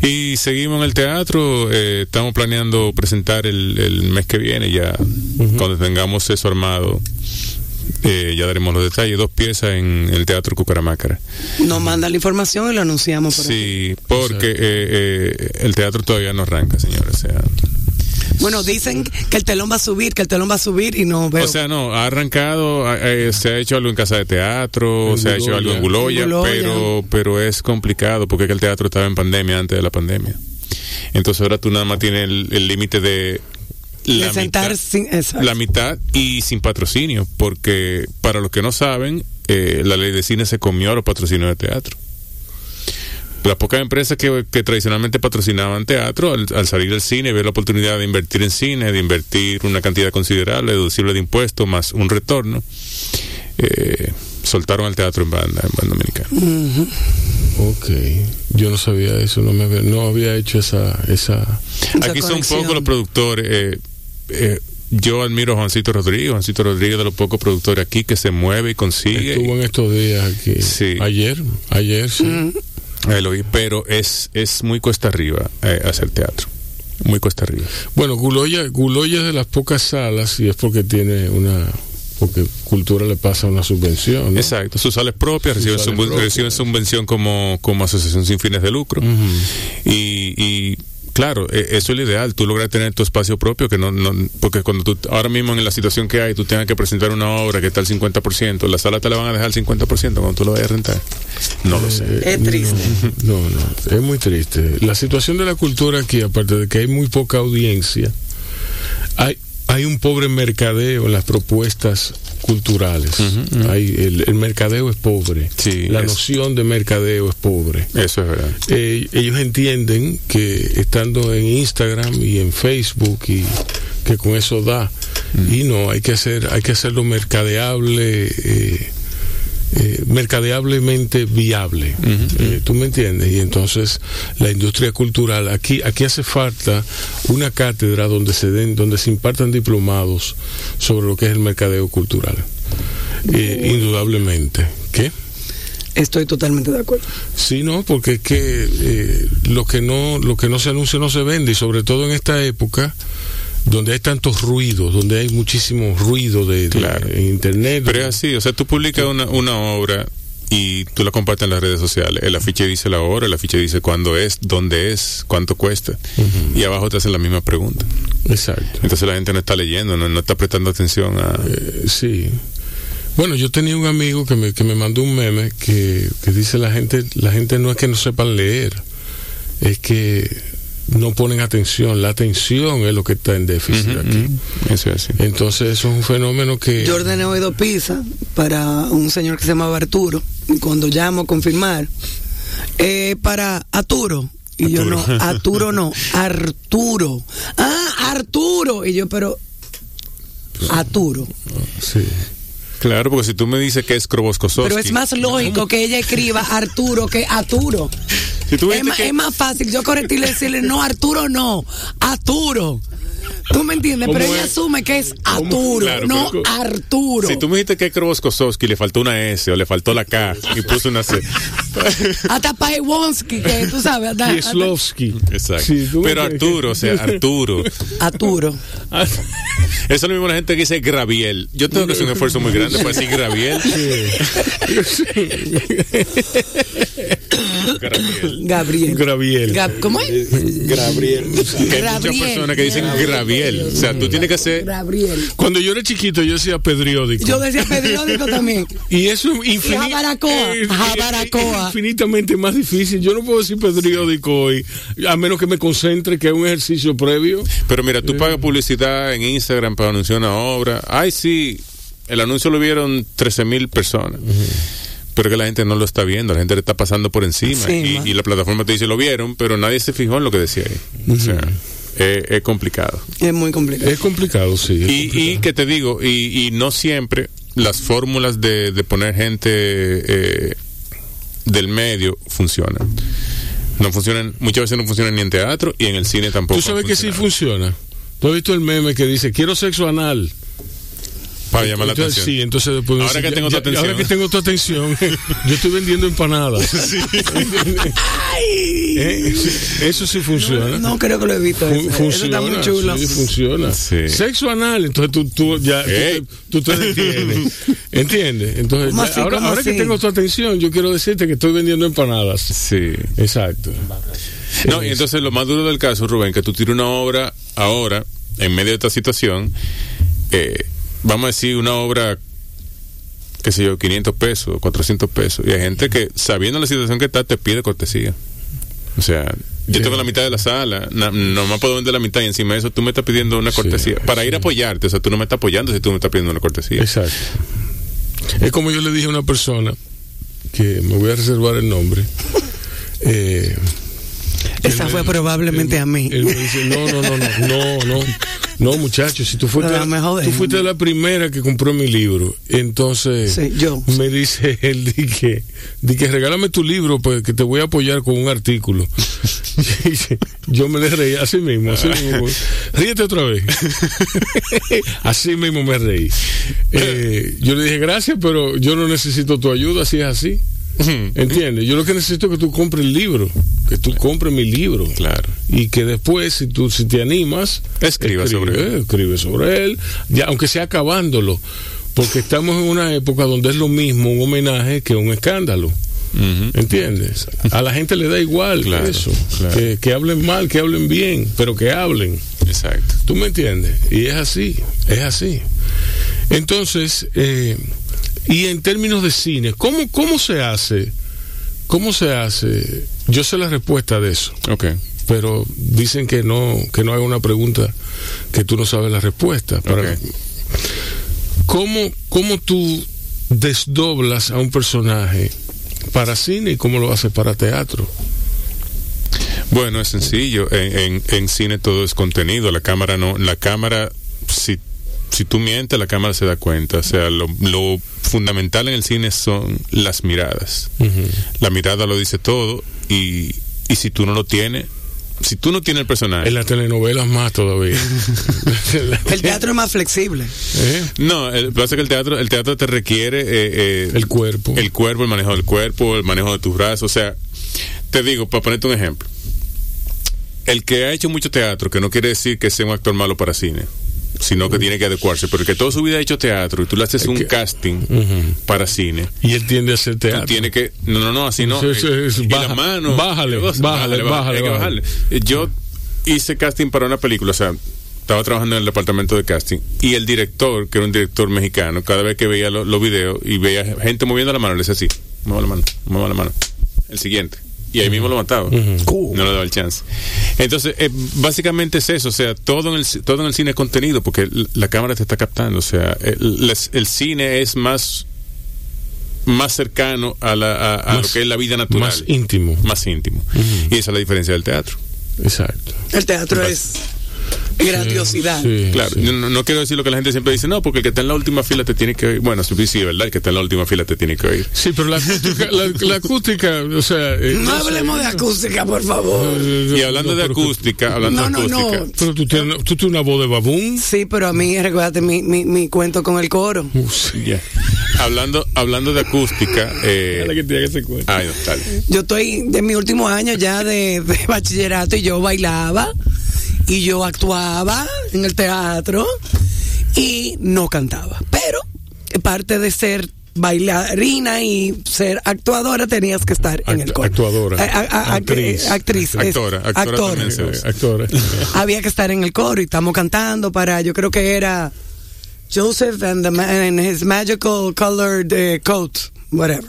Y seguimos en el teatro, eh, estamos planeando presentar el, el mes que viene, ya cuando tengamos eso armado, eh, ya daremos los detalles, dos piezas en el Teatro Cucaramácara. Nos manda la información y lo anunciamos. Por Sí, porque eh, eh, el teatro todavía no arranca, señores. O sea, Bueno, dicen que el telón va a subir, que el telón va a subir y no veo. O sea, no, ha arrancado, eh, se ha hecho algo en Casa de Teatro, En se ha hecho algo en Guloya, En Guloya. pero pero es complicado porque es que el teatro estaba en pandemia antes de la pandemia. Entonces ahora tú nada más tienes el límite de la sentar mitad, sin. exacto. la mitad y sin patrocinio, porque para los que no saben, eh, la ley de cine se comió a los patrocinios de teatro. Las pocas empresas que, que tradicionalmente patrocinaban teatro, al, al salir del cine, ver la oportunidad de invertir en cine, de invertir una cantidad considerable, deducible de impuestos, más un retorno, eh, soltaron al teatro en banda, en banda dominicana. Ok, yo no sabía eso, no me había, no había hecho esa, esa. Esa Aquí son pocos los productores. eh, eh, yo admiro a Juancito Rodríguez. Juancito Rodríguez de los pocos productores aquí que se mueve y consigue. Estuvo en estos días aquí. Sí. Ayer, ayer, sí. Lo oí, pero es, es muy cuesta arriba eh, hacer teatro. Muy cuesta arriba. Bueno, Guloya, Guloya es de las pocas salas y es porque tiene una. Porque Cultura le pasa una subvención. ¿no? Exacto. Sus sales propias Sus reciben, sales subven- propias. reciben subvención como, como asociación sin fines de lucro. y, y claro, eh, eso es lo ideal. Tú logras tener tu espacio propio, que no, no porque cuando tú, ahora mismo en la situación que hay, tú tengas que presentar una obra que está al 50%, la sala te la van a dejar al 50% cuando tú la vayas a rentar. No lo sé. Es triste. (laughs) No, no, es muy triste. La situación de la cultura aquí, aparte de que hay muy poca audiencia, hay, hay un pobre mercadeo en las propuestas culturales. Hay, el, el mercadeo es pobre. Sí, la es- noción de mercadeo es pobre. Eso es verdad. Eh, ellos entienden que estando en Instagram y en Facebook y que con eso da y no hay que hacer hay que hacerlo mercadeable eh, eh, mercadeablemente viable. Eh, tú me entiendes y entonces la industria cultural aquí aquí hace falta una cátedra donde se den donde se impartan diplomados sobre lo que es el mercadeo cultural. Eh, indudablemente. ¿qué? Estoy totalmente de acuerdo. Sí, no, porque es que eh, lo que no lo que no se anuncia no se vende y sobre todo en esta época donde hay tantos ruidos, donde hay muchísimo ruido de, de- Claro. internet. Pero es así, o sea, tú publicas una, una obra y tú la compartes en las redes sociales. El afiche dice la hora, el afiche dice cuándo es, dónde es, cuánto cuesta. Y abajo te hacen la misma pregunta. Exacto. Entonces la gente no está leyendo, no, no está prestando atención a... Eh, sí. Bueno, yo tenía un amigo que me, que me mandó un meme que, que dice la gente, la gente no es que no sepan leer, es que no ponen atención. La atención es lo que está en déficit aquí. Eso es así. Entonces eso es un fenómeno que... Yo ordené hoy dos pizzas para un señor que se llamaba Arturo. Y cuando llamo a confirmar, eh, para Arturo. Y yo no, Arturo no, Arturo. Ah, Arturo. Y yo, pero. Arturo. Sí. Claro, porque si tú me dices que es Kroboskozowski... Pero es más lógico que ella escriba Arturo que Arturo. Si que- es más fácil yo corregirle y decirle, no, Arturo no, Arturo. ¿Tú me entiendes? Pero ¿Cómo ella asume que es. Arturo, Claro, no pero- Arturo. Si tú me dijiste que es Kroboskozowski, le faltó una S o le faltó la K y puso una C. (laughs) Hasta Paewonsky, que tú sabes. hasta-. Exacto. Sí, Pero. Arturo, o sea, Arturo. Arturo. (laughs) Eso es lo mismo la gente que dice Graviel. Yo tengo que hacer un esfuerzo muy grande para decir Graviel. Graviel. (laughs) Gabriel. Graviel. Gab- ¿Cómo es? Gabriel. Que hay muchas Gabriel. personas que dicen Graviel. O sea, tú tienes que hacer. Gabriel. Cuando yo era chiquito yo decía periódico. Yo decía periódico también. Y eso es infini- Jabaracoa, eh, eh, Jabaracoa. es infinitamente más difícil. Yo no puedo decir periódico hoy, a menos que me concentre, que es un ejercicio previo. Pero mira, tú pagas publicidad en Instagram para anunciar una obra. Ay, sí, el anuncio lo vieron 13 mil personas. Pero que la gente no lo está viendo, la gente le está pasando por encima. Sí, y, la plataforma te dice lo vieron, pero nadie se fijó en lo que decía ahí. O sea, es, es complicado. Es muy complicado. Es complicado, sí. es Y, y que te digo, y, y no siempre las fórmulas de, de poner gente eh, del medio funcionan. No funcionan, muchas veces no funcionan ni en teatro y en el cine tampoco. Tú sabes que sí funciona. ¿Tú has visto el meme que dice, quiero sexo anal? Para llamar la Entonces, atención. Sí, entonces después. Ahora que ya- tengo tu ya- atención. Ahora que tengo tu atención, (laughs) yo estoy vendiendo empanadas. (laughs) (laughs) ¿Eh? Eso sí funciona. No creo que lo he visto. Fun- ese. Eso funciona, está muy chulo. sí, funciona. Sí. Sexo anal, entonces tú, tú ya tú te- tú, te detienes. ¿Entiendes? Entonces, ¿Cómo ya- así? ahora, ¿Cómo ahora que tengo tu atención, yo quiero decirte que estoy vendiendo empanadas. Sí. Exacto. No, y entonces lo más duro del caso, Rubén, que tú tienes una obra ahora, en medio de esta situación, eh, vamos a decir una obra, qué sé yo, 500 pesos, 400 pesos, y hay gente que, sabiendo la situación que está, te pide cortesía. O sea, yo Sí. tengo la mitad de la sala, na- nomás puedo vender la mitad y encima de eso tú me estás pidiendo una Sí, cortesía. para ir a apoyarte, o sea, tú no me estás apoyando si tú me estás pidiendo una cortesía. Exacto. Es como yo le dije a una persona que me voy a reservar el nombre. (laughs) Eh, Esa fue me- probablemente a mí. él me dice, no, no, no, no, no, no, no, muchacho, si tú fuiste, tú fuiste la primera que compró mi libro, entonces yo. me dice él, di que, di que regálame tu libro, pues que te voy a apoyar con un artículo. (laughs) yo me le reí así mismo, así mismo. Ríete otra vez. (laughs) así mismo me reí. Eh, yo le dije, gracias, pero yo no necesito tu ayuda si es así. ¿Entiendes? Yo lo que necesito es que tú compres el libro, que tú compres mi libro. Claro. Y que después, si tú si te animas, Escriba sobre él. escribe sobre él, ya, aunque sea acabándolo. Porque estamos en una época donde es lo mismo un homenaje que un escándalo. ¿Entiendes? A la gente le da igual Claro, eso. claro. Que, que hablen mal, que hablen bien, pero que hablen. Exacto. ¿Tú me entiendes? Y es así, es así. Entonces, eh, y en términos de cine, ¿cómo, ¿cómo se hace? ¿Cómo se hace? Yo sé la respuesta de eso, Ok. pero dicen que no, que no hay una pregunta que tú no sabes la respuesta. Para- Ok. ¿Cómo, ¿Cómo tú desdoblas a un personaje para cine y cómo lo haces para teatro? Bueno, es sencillo. En, en, en cine todo es contenido. La cámara no. La cámara, si, si tú mientes, la cámara se da cuenta. O sea, lo, lo fundamental en el cine son las miradas. La mirada lo dice todo. Y, y si tú no lo tienes, si tú no tienes el personaje. En las telenovelas más todavía. (laughs) El teatro es más flexible. ¿Eh? no, el, lo que pasa es que el teatro, el teatro te requiere eh, eh, El cuerpo. el cuerpo, el manejo del cuerpo, el manejo de tus brazos. O sea, te digo, para ponerte un ejemplo, el que ha hecho mucho teatro, que no quiere decir que sea un actor malo para cine, sino que tiene que adecuarse, pero el que toda su vida ha hecho teatro y tú le haces un que- casting para cine. Y él tiende a hacer teatro. tienes que, no, no, no, así no. Y baja- las manos. bájale, bájale, bájale, bájale. Yo hice casting para una película, o sea, estaba trabajando en el departamento de casting y el director, que era un director mexicano, cada vez que veía lo- los videos y veía gente moviendo la mano, le decía así, mueva la mano, mueva la mano. El siguiente. Y ahí mismo lo mataba. No le daba el chance. Entonces, eh, básicamente es eso. O sea, todo en, el, todo en el cine es contenido porque la cámara te está captando. O sea, el, cine es más más cercano a, la, a, a Más- lo que es la vida natural. Más íntimo. Más íntimo. Y esa es la diferencia del teatro. Exacto. El teatro es grandiosidad. Sí, Claro, sí. yo no, no quiero decir lo que la gente siempre dice, no, porque el que está en la última fila te tiene que oír. Bueno, sí, sí, es verdad, el que está en la última fila te tiene que oír. Sí, pero la acústica, la, la acústica o sea... eh, No hablemos de acústica, por favor. Y hablando de acústica, hablando No, de no, acústica. no. Pero tú tienes, tú tienes una voz de babún. Sí, pero a mí, recuérdate mi, mi, mi cuento con el coro. Ya. (laughs) Hablando, hablando de acústica, eh, que tiene que ay. Yo estoy de mi último año ya de, de bachillerato y yo bailaba y yo actuaba en el teatro y no cantaba. Pero parte de ser bailarina y ser actuadora tenías que estar en el coro. actuadora. A- Actriz. Actora, actora. (laughs) Había que estar en el coro y estamos cantando para, yo creo que era Joseph and, the and his magical colored eh, coat, whatever.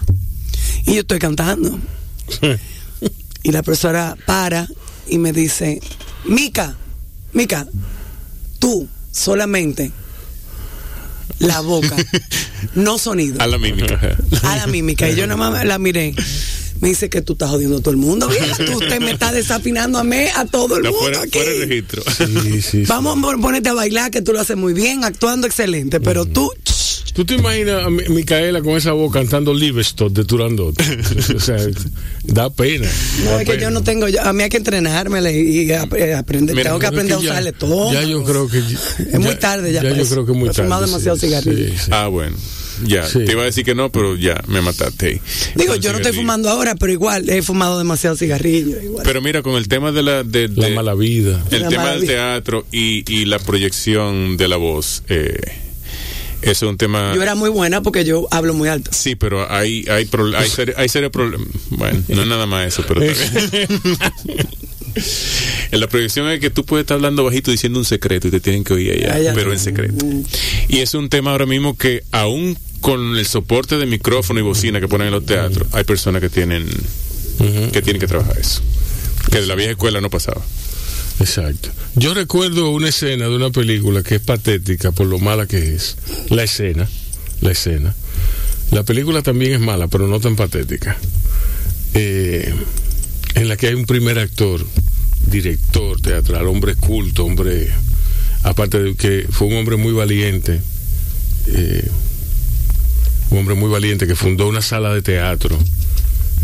Y yo estoy cantando. Y la profesora para y me dice, Mica, Mica, tú solamente la boca, (laughs) no sonido, A la mímica. a la mímica. Y yo nada más la miré. Me dice que tú estás jodiendo a todo el mundo, vieja. Tú te me estás desafinando a mí, a todo el No, mundo fuera, aquí. fuera de registro. Sí, sí, sí. Vamos a ponerte a bailar, que tú lo haces muy bien, actuando excelente, pero tú, ¿Tú te imaginas a Mi- Micaela con esa voz cantando Livestock de Turandot? (laughs) o sea, da pena. No, da es que pena. yo no tengo, yo- a mí hay que entrenármela y, y ap- eh, aprender, Mira, tengo que aprender a que ya- usarle todo. Ya yo creo que. (laughs) Es muy tarde ya Ya yo creo que es muy He tarde. fumado demasiado sí, cigarrillo. sí, sí. Ah, bueno. Ya, Sí. te iba a decir que no, pero ya, me mataste. Digo, yo no estoy fumando ahora, pero igual he fumado demasiado cigarrillo. Igual. Pero mira, con el tema de la... De, La de- mala vida. El La tema del vida. teatro y, y la proyección de la voz. Eh, es un tema... yo era muy buena porque yo hablo muy alto. Sí, pero hay hay pro- hay, (laughs) seri- hay serios problemas. Bueno, no es nada más eso, pero. En (laughs) la proyección es que tú puedes estar hablando bajito diciendo un secreto y te tienen que oír allá, Allá. pero en secreto. Y es un tema ahora mismo que aún con el soporte de micrófono y bocina que ponen en los teatros, hay personas que tienen que tienen que trabajar eso. Que de la vieja escuela no pasaba. Exacto. Yo recuerdo una escena de una película que es patética por lo mala que es. La escena. La escena. La película también es mala, pero no tan patética. Eh, en la que hay un primer actor, director teatral, hombre culto, hombre. Aparte de que fue un hombre muy valiente. eh, un hombre muy valiente que fundó una sala de teatro.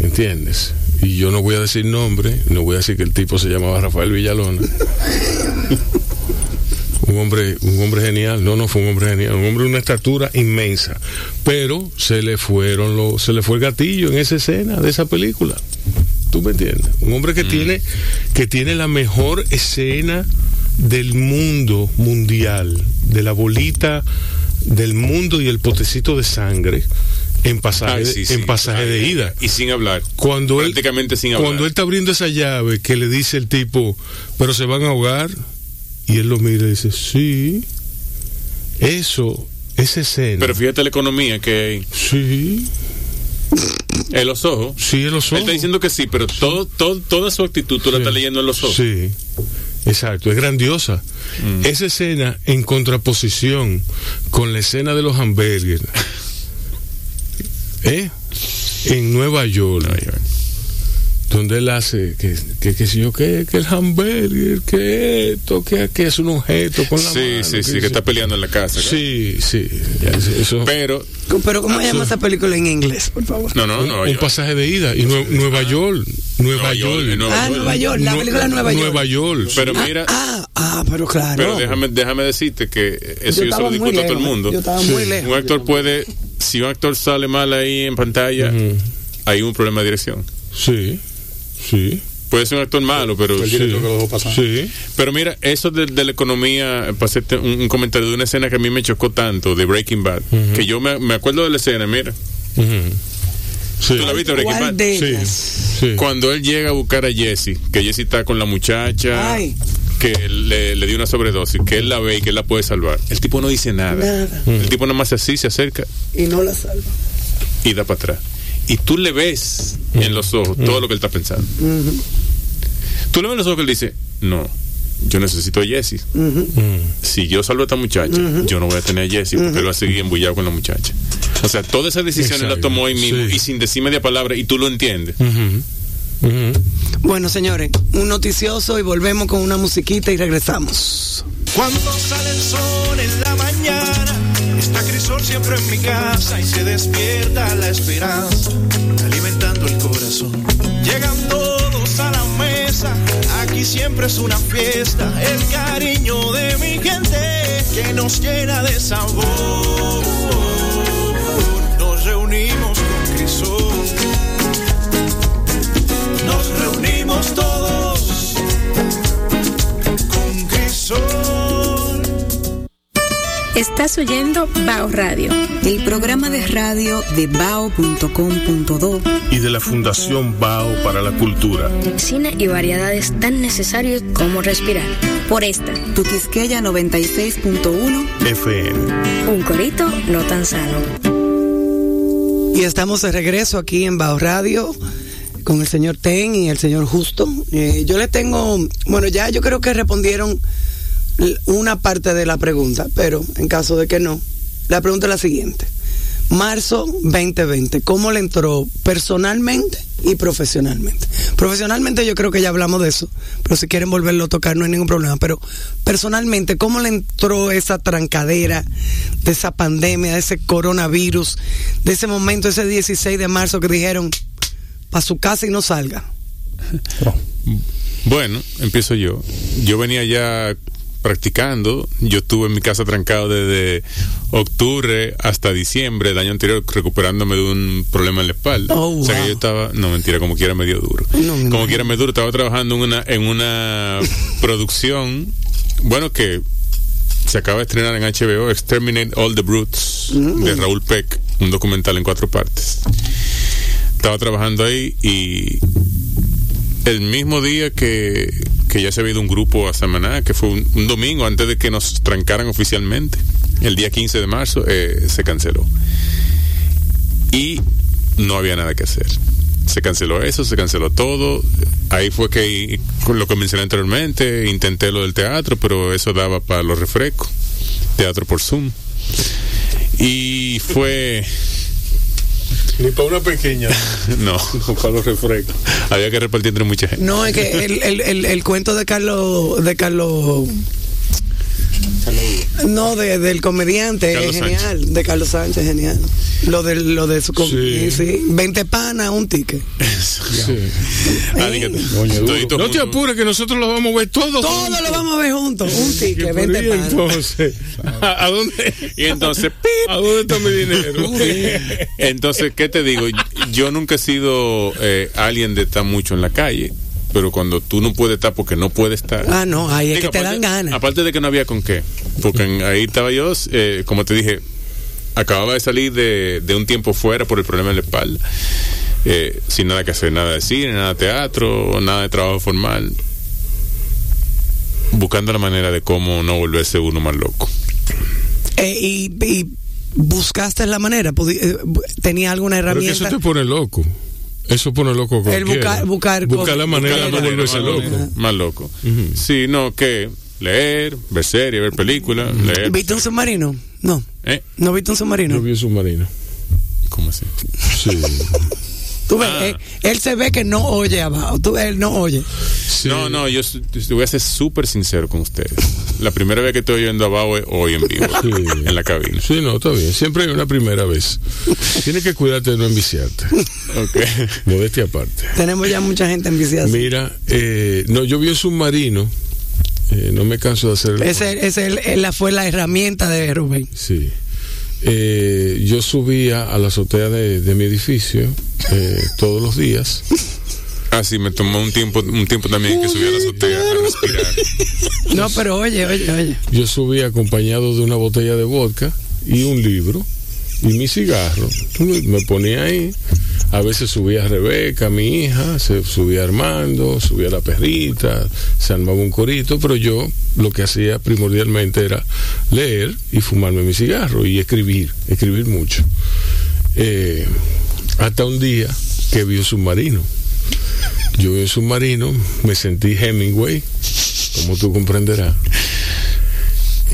¿Entiendes? Y yo no voy a decir nombre, no voy a decir que el tipo se llamaba Rafael Villalona. un hombre, un hombre genial, no, no fue un hombre genial, un hombre de una estatura inmensa, pero se le fueron los, se le fue el gatillo en esa escena de esa película. ¿Tú me entiendes? Un hombre que tiene, que tiene la mejor escena del mundo mundial, de la bolita del mundo y el potecito de sangre en pasaje, Ay, de- sí, sí. en pasaje Ay, de ida. Y sin hablar. Cuando él, Prácticamente sin hablar. cuando él está abriendo esa llave, que le dice el tipo, pero se van a ahogar, y él lo mira y dice, sí, eso, esa escena. Pero fíjate la economía que hay sí, en los ojos. sí, en los Él ojos. está diciendo que sí, pero todo, todo, toda su actitud tú la estás leyendo en los ojos. Sí, exacto, es grandiosa. Mm. Esa escena en contraposición con la escena de los hamburgues, (laughs) ¿eh? En Nueva York, Ay, ay. donde él hace que, que, que si yo que, que el hamburger, que esto, que, que es un objeto con la Sí, mano, sí, sí, que está peleando en la casa. claro. Sí, sí, eso. Pero, Pero ¿cómo se llama esa película en inglés, por favor? no, no, un, no. un yo- pasaje de ida y Nue- Nueva York, Nueva, Nueva York, York, Nueva Ah, York. Nueva York, la película Nueva York. Nueva York. Pero mira, Ah, ah, pero claro. pero déjame, déjame decirte que eso yo, se estaba lo discuto a todo el mundo. Yo estaba Sí. muy lejos. Un actor puede, si un actor sale mal ahí en pantalla, hay un problema de dirección. Sí, sí, Puede ser un actor malo, pero El director que lo pasar. sí. Pero mira, eso de, de la economía, para hacerte un, un comentario de una escena que a mí me chocó tanto, de Breaking Bad, que yo me, me acuerdo de la escena, mira, Ujú. Sí. ¿tú la viste Breaking ¿Cuál Bad? Sí, sí. Cuando él llega a buscar a Jesse, que Jesse está con la muchacha, Ay. Que le, le dio una sobredosis, que él la ve y que él la puede salvar. El tipo no dice nada. Nada. El tipo nada más así se acerca Y no la salva. y da para atrás. Y tú le ves en los ojos todo lo que él está pensando. Tú le ves en los ojos que él dice, no, yo necesito a Jesse. Mm. Si yo salvo a esta muchacha, yo no voy a tener a Jesse porque él va a seguir embullado con la muchacha. O sea, todas esas decisiones la Exacto, tomó ahí mismo sí. y sin decir media palabra y tú lo entiendes. Bueno, señores, un noticioso y volvemos con una musiquita y regresamos. Cuando sale el sol en la mañana, está Crisol siempre en mi casa y se despierta la esperanza, alimentando el corazón. Llegan todos a la mesa, aquí siempre es una fiesta, el cariño de mi gente que nos llena de sabor. Estás oyendo Bao Radio. El programa de radio de bao.com.do Y de la Fundación Bao para la Cultura. Cine y variedades tan necesarios como respirar. Por esta, Tu Quisqueya 96.1 FM. Un corito no tan sano. Y estamos de regreso aquí en Bao Radio con el señor Ten y el señor Justo. Eh, yo le tengo, bueno, ya yo creo que respondieron una parte de la pregunta, pero en caso de que no, la pregunta es la siguiente. marzo 2020, ¿cómo le entró personalmente y profesionalmente? Profesionalmente yo creo que ya hablamos de eso, pero si quieren volverlo a tocar no hay ningún problema, pero personalmente, ¿cómo le entró esa trancadera de esa pandemia, de ese coronavirus, de ese momento, ese 16 de marzo que dijeron, para su casa y no salga? Bueno, empiezo yo. Yo venía ya practicando. Yo estuve en mi casa trancado desde octubre hasta diciembre del año anterior recuperándome de un problema en la espalda. Oh, O sea que yo estaba, no mentira, como quiera medio duro. No, como quiera medio duro, estaba trabajando en una, en una (laughs) producción, bueno que se acaba de estrenar en HBO, Exterminate All the Brutes, Mm. de Raúl Peck, un documental en cuatro partes. Estaba trabajando ahí y el mismo día que, que ya se había ido un grupo a Samaná, que fue un, domingo antes de que nos trancaran oficialmente, el día 15 de marzo, eh, se canceló. Y no había nada que hacer. Se canceló eso, se canceló todo. Ahí fue que, lo que anteriormente, intenté lo del teatro, pero eso daba para los refrescos. Teatro por Zoom. Y fue... Ni para una pequeña. (laughs) No, para los refrescos. había que repartir entre mucha gente. No, es que el, el, el, el cuento de Carlos, de Carlos, no, de, del comediante Carlos es genial, de Carlos Sánchez, genial. Lo de, lo de su com- Sí. sí. 20 panas, un ticket. Sí. Ah, No te apures que nosotros lo vamos a ver todos. Todo juntos. lo vamos a ver juntos, un ticket, 20 ¿Y panas. entonces, ¿a, (laughs) a dónde? Y entonces, ¡pip! ¿A dónde está mi dinero? (laughs) Entonces, ¿qué te digo? Yo nunca he sido eh, alguien de estar mucho en la calle, pero cuando tú no puedes estar porque no puedes estar. Ah, no, ahí es Digo, que te dan aparte- ganas. Aparte de que no había con qué, porque en- ahí estaba yo, eh, como te dije, acababa de salir de, de un tiempo fuera por el problema en la espalda, eh, sin nada que hacer, nada de cine, nada de teatro, nada de trabajo formal, buscando la manera de cómo no volverse uno más loco. Eh, y, y buscaste la manera, eh, tenía alguna Pero que herramienta. eso te pone loco. Eso pone loco a El cualquiera. buscar- buscar Buscar la manera buscar de no manera, volverse más loco. loco. Más loco. Ujú. Sí, no, que leer, ver series, ver películas, leer. ¿Viste un submarino? No. ¿Eh? ¿No viste un submarino? Yo vi un submarino. ¿Cómo así? Sí. (laughs) Tú ves, Ah. eh, él se ve que no oye abajo. Tú ves, él no oye. Sí. No, no, yo te voy a ser súper sincero con ustedes. La primera vez que estoy oyendo abajo es hoy en vivo, Sí. en la cabina. Sí, no, está bien. Siempre hay una primera vez. Tienes que cuidarte de no enviciarte. Ok. Modestia aparte. Tenemos ya mucha gente enviciada. Mira, eh, no, yo vi un submarino. eh, no me canso de hacer. Ese, ese el- el- la fue la herramienta de Rubén. Sí. Eh, yo subía a la azotea de, de mi edificio eh, todos los días. Ah, sí, me tomó un tiempo, un tiempo también que subí a la azotea a respirar. No, pero oye, oye, oye. Yo subía acompañado de una botella de vodka y un libro y mi cigarro. Me ponía ahí. A veces subía a Rebeca, mi hija, se subía Armando, subía la perrita, se armaba un corito, pero yo lo que hacía primordialmente era leer y fumarme mi cigarro y escribir, escribir mucho. Eh, hasta un día que vi un submarino. Yo vi un submarino, me sentí Hemingway, como tú comprenderás.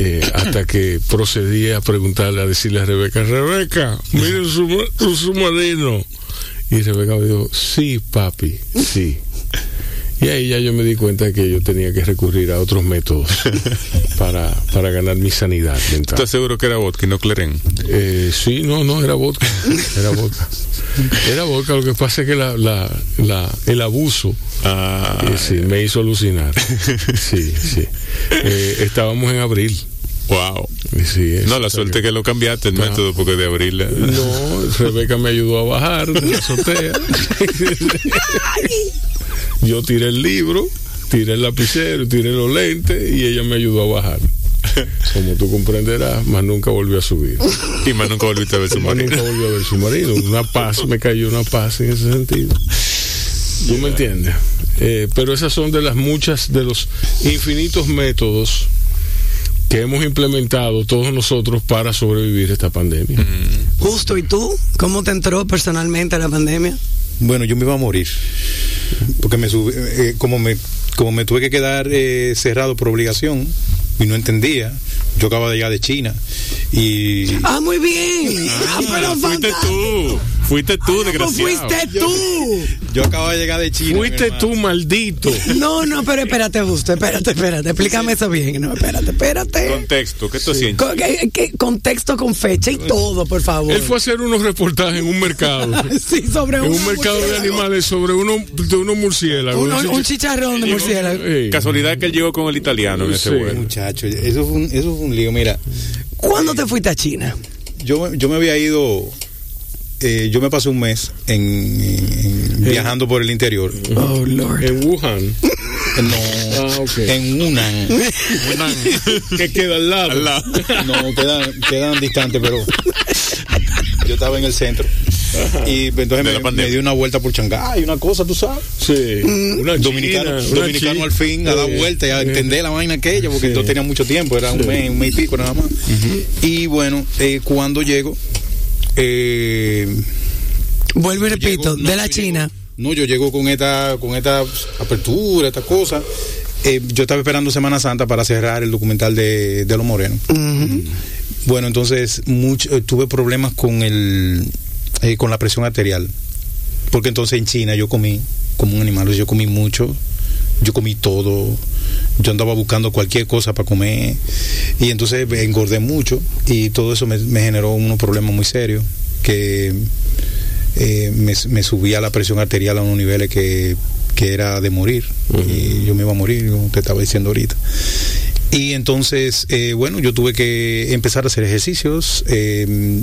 Eh, hasta que procedí a preguntarle, a decirle a Rebeca, Rebeca, mire sub- un submarino. Y Rebeca me dijo, sí, papi, sí. Y ahí ya yo me di cuenta que yo tenía que recurrir a otros métodos (laughs) para, para ganar mi sanidad mental. ¿Estás seguro que era vodka y no Cleren? Eh, sí, no, no, era vodka. Era vodka. Era vodka, lo que pasa es que la, la, la, el abuso Ah, eh, sí, me hizo alucinar. Sí, sí. (laughs) Eh, estábamos en abril. Wow. Sí, No, la suerte que lo cambiaste el método porque de abril. No, Rebeca me ayudó a bajar de la azotea. (laughs) Yo tiré el libro, tiré el lapicero, tiré los lentes y ella me ayudó a bajar. Como tú comprenderás, más nunca volvió a subir. (laughs) Y más nunca volviste a ver su Más marido. nunca volvió a ver su marido. Una paz, me cayó una paz en ese sentido. ¿Tú me entiendes? Eh, pero esas son de las muchas, de los infinitos métodos que hemos implementado todos nosotros para sobrevivir esta pandemia. Justo, ¿y tú? ¿Cómo te entró personalmente la pandemia? Bueno, yo me iba a morir. Porque me sub- eh, como me como me tuve que quedar eh, cerrado por obligación y no entendía, yo acababa de llegar de China Y Ah, muy bien. Ah, pero fuiste fantástico. tú. Fuiste tú, desgraciado. fuiste tú. yo acabo de llegar de China. Fuiste tú, maldito. No, no, pero espérate, justo, espérate, espérate. Explícame eso bien. No, espérate, espérate. Contexto, ¿qué tú hacías? Con- ¿qué- qué- contexto con fecha y todo, por favor. Él fue a hacer unos reportajes en un mercado. (laughs) sí, sobre en un un mercado de animales sobre uno, de unos murciélagos. Uno- un chicharrón de murciélago. Eh, Casualidad que él llegó con el italiano en ese Sí. vuelo. Muchacho, eso fue un, eso fue un lío. Mira, ¿Cuándo te fuiste a China? yo, yo me había ido, eh, yo me pasé un mes en, en- viajando por el interior. Oh, Lord. En Wuhan. No, Ah, ok. en Hunan. que queda al lado. Al lado. No, quedan, quedan distantes, pero yo estaba en el centro. Y entonces me, me di una vuelta por Shanghái, una cosa, tú sabes. Sí. Una Dominicano, china, una dominicano al fin a dar vuelta y a entender la vaina aquella, porque Sí. no tenía mucho tiempo, era un mes, un mes y pico nada más. Y bueno, eh, cuando llego, eh, Vuelvo y repito, llego- no, de la China. llego- no, yo llego con esta, con esta apertura, esta cosa. Eh, yo estaba esperando Semana Santa para cerrar el documental de, de Los Morenos. Bueno, entonces mucho, eh, tuve problemas con el eh, con la presión arterial. Porque entonces en China yo comí como un animal, yo comí mucho, yo comí todo, yo andaba buscando cualquier cosa para comer y entonces engordé mucho y todo eso me, me generó unos problemas muy serios que eh, me, me subía la presión arterial a unos niveles que, que era de morir y yo me iba a morir, como te estaba diciendo ahorita. Y entonces, eh, bueno, yo tuve que empezar a hacer ejercicios, eh,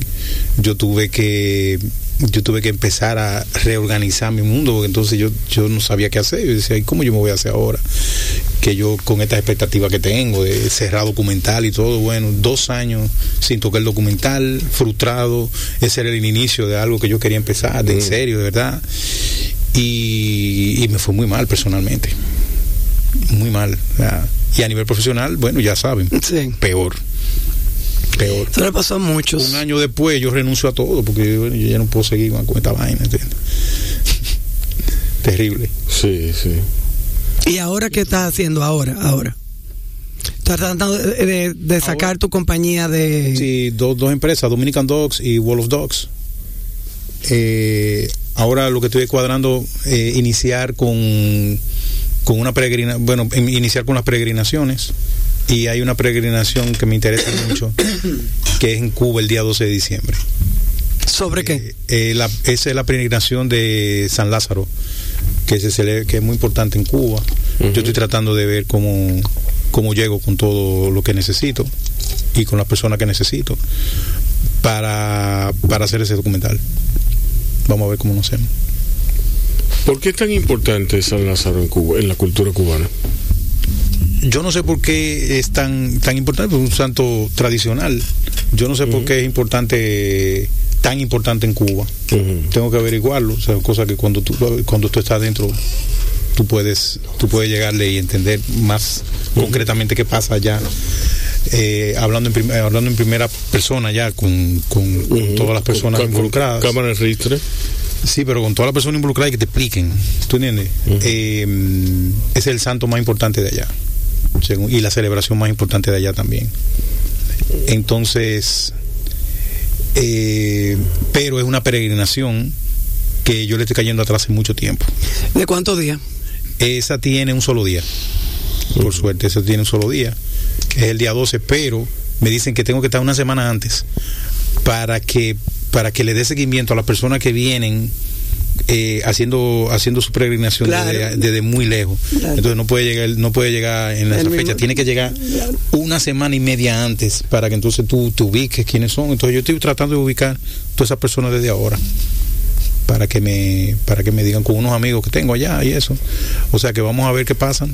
yo tuve que yo tuve que empezar a reorganizar mi mundo, porque entonces yo, yo no sabía qué hacer. Yo decía, ¿y cómo yo me voy a hacer ahora? Que yo con esta expectativa que tengo de cerrar documental y todo, bueno, dos años sin tocar el documental, frustrado, ese era el inicio de algo que yo quería empezar, de en serio, de verdad. Y, y me fue muy mal personalmente, muy mal. y a nivel profesional, bueno, ya saben, Sí. peor, peor. Eso le pasó a muchos. Un año después yo renuncio a todo porque yo ya no puedo seguir con esta vaina. ¿entiendes? (laughs) Terrible. Sí, sí. ¿Y ahora qué estás haciendo ahora? Ahora. Estás tratando de, de- de sacar tu compañía de... Sí, dos, dos empresas, Dominican Dogs y Wall of Dogs. Eh, ahora lo que estoy cuadrando, eh, iniciar con, con una peregrina, bueno, iniciar con las peregrinaciones. Y hay una peregrinación que me interesa mucho, (coughs) que es en Cuba el día 12 de diciembre. ¿Sobre qué? Eh, eh, la- esa es la peregrinación de San Lázaro, que, se cele- que es muy importante en Cuba. Yo estoy tratando de ver cómo, cómo llego con todo lo que necesito y con las personas que necesito para, para hacer ese documental. Vamos a ver cómo lo hacemos. ¿Por qué es tan importante San Lázaro en Cuba, en la cultura cubana? Yo no sé por qué es tan, tan importante, porque es un santo tradicional. Yo no sé por qué es importante, tan importante en Cuba. Tengo que averiguarlo, o sea, cosa que cuando tú cuando tú estás dentro tú puedes tú puedes llegarle y entender más concretamente qué pasa allá. Eh, hablando en prim- hablando en primera persona ya con, con- todas las personas Con- involucradas. Cámara de registro. sí pero con todas las personas involucradas y que te expliquen tú entiendes Eh, es el santo más importante de allá según- y la celebración más importante de allá también entonces eh, pero es una peregrinación que yo le estoy cayendo atrás hace mucho tiempo. ¿De cuántos días? Esa tiene un solo día. Por suerte, esa tiene un solo día. Es el día 12, pero me dicen que tengo que estar una semana antes para que para que le dé seguimiento a las personas que vienen eh, haciendo haciendo su peregrinación Claro. desde, desde muy lejos. Claro. Entonces no puede llegar no puede llegar en esa fecha, tiene que llegar una semana y media antes para que entonces tú te ubiques quiénes son. Entonces yo estoy tratando de ubicar todas esas personas desde ahora para que me para que me digan con unos amigos que tengo allá y eso. O sea que vamos a ver qué pasa.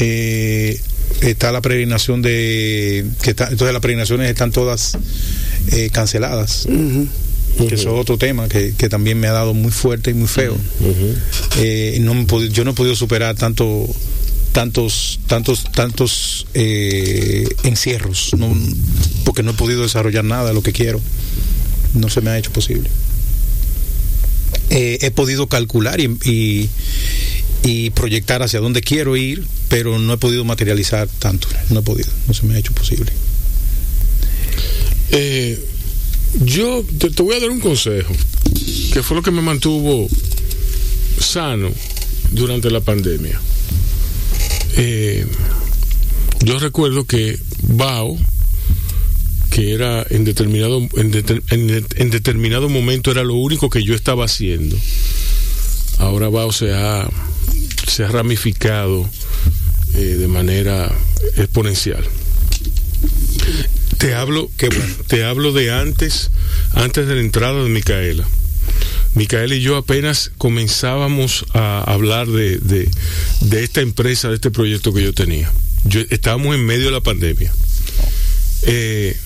Eh, está la peregrinación de que está, entonces las peregrinaciones están todas eh, canceladas. Que eso es otro tema que, que también me ha dado muy fuerte y muy feo. Eh, no me yo no he podido superar tanto tantos tantos tantos eh, encierros. No, porque no he podido desarrollar nada de lo que quiero. No se me ha hecho posible. Eh, he podido calcular y, y, y proyectar hacia dónde quiero ir pero no he podido materializar tanto. No he podido no se me ha hecho posible. Eh, yo te, voy a dar un consejo, que fue lo que me mantuvo sano durante la pandemia. Eh, yo recuerdo que Bao, que era en determinado, en, deter- en- en determinado momento era lo único que yo estaba haciendo. Ahora Bao se ha, se ha ramificado eh, de manera exponencial. Te hablo, te hablo de antes, antes de la entrada de Micaela. Micaela y yo apenas comenzábamos a hablar de, de, esta empresa, de este proyecto que yo tenía. Estábamos en medio de la pandemia. Eh,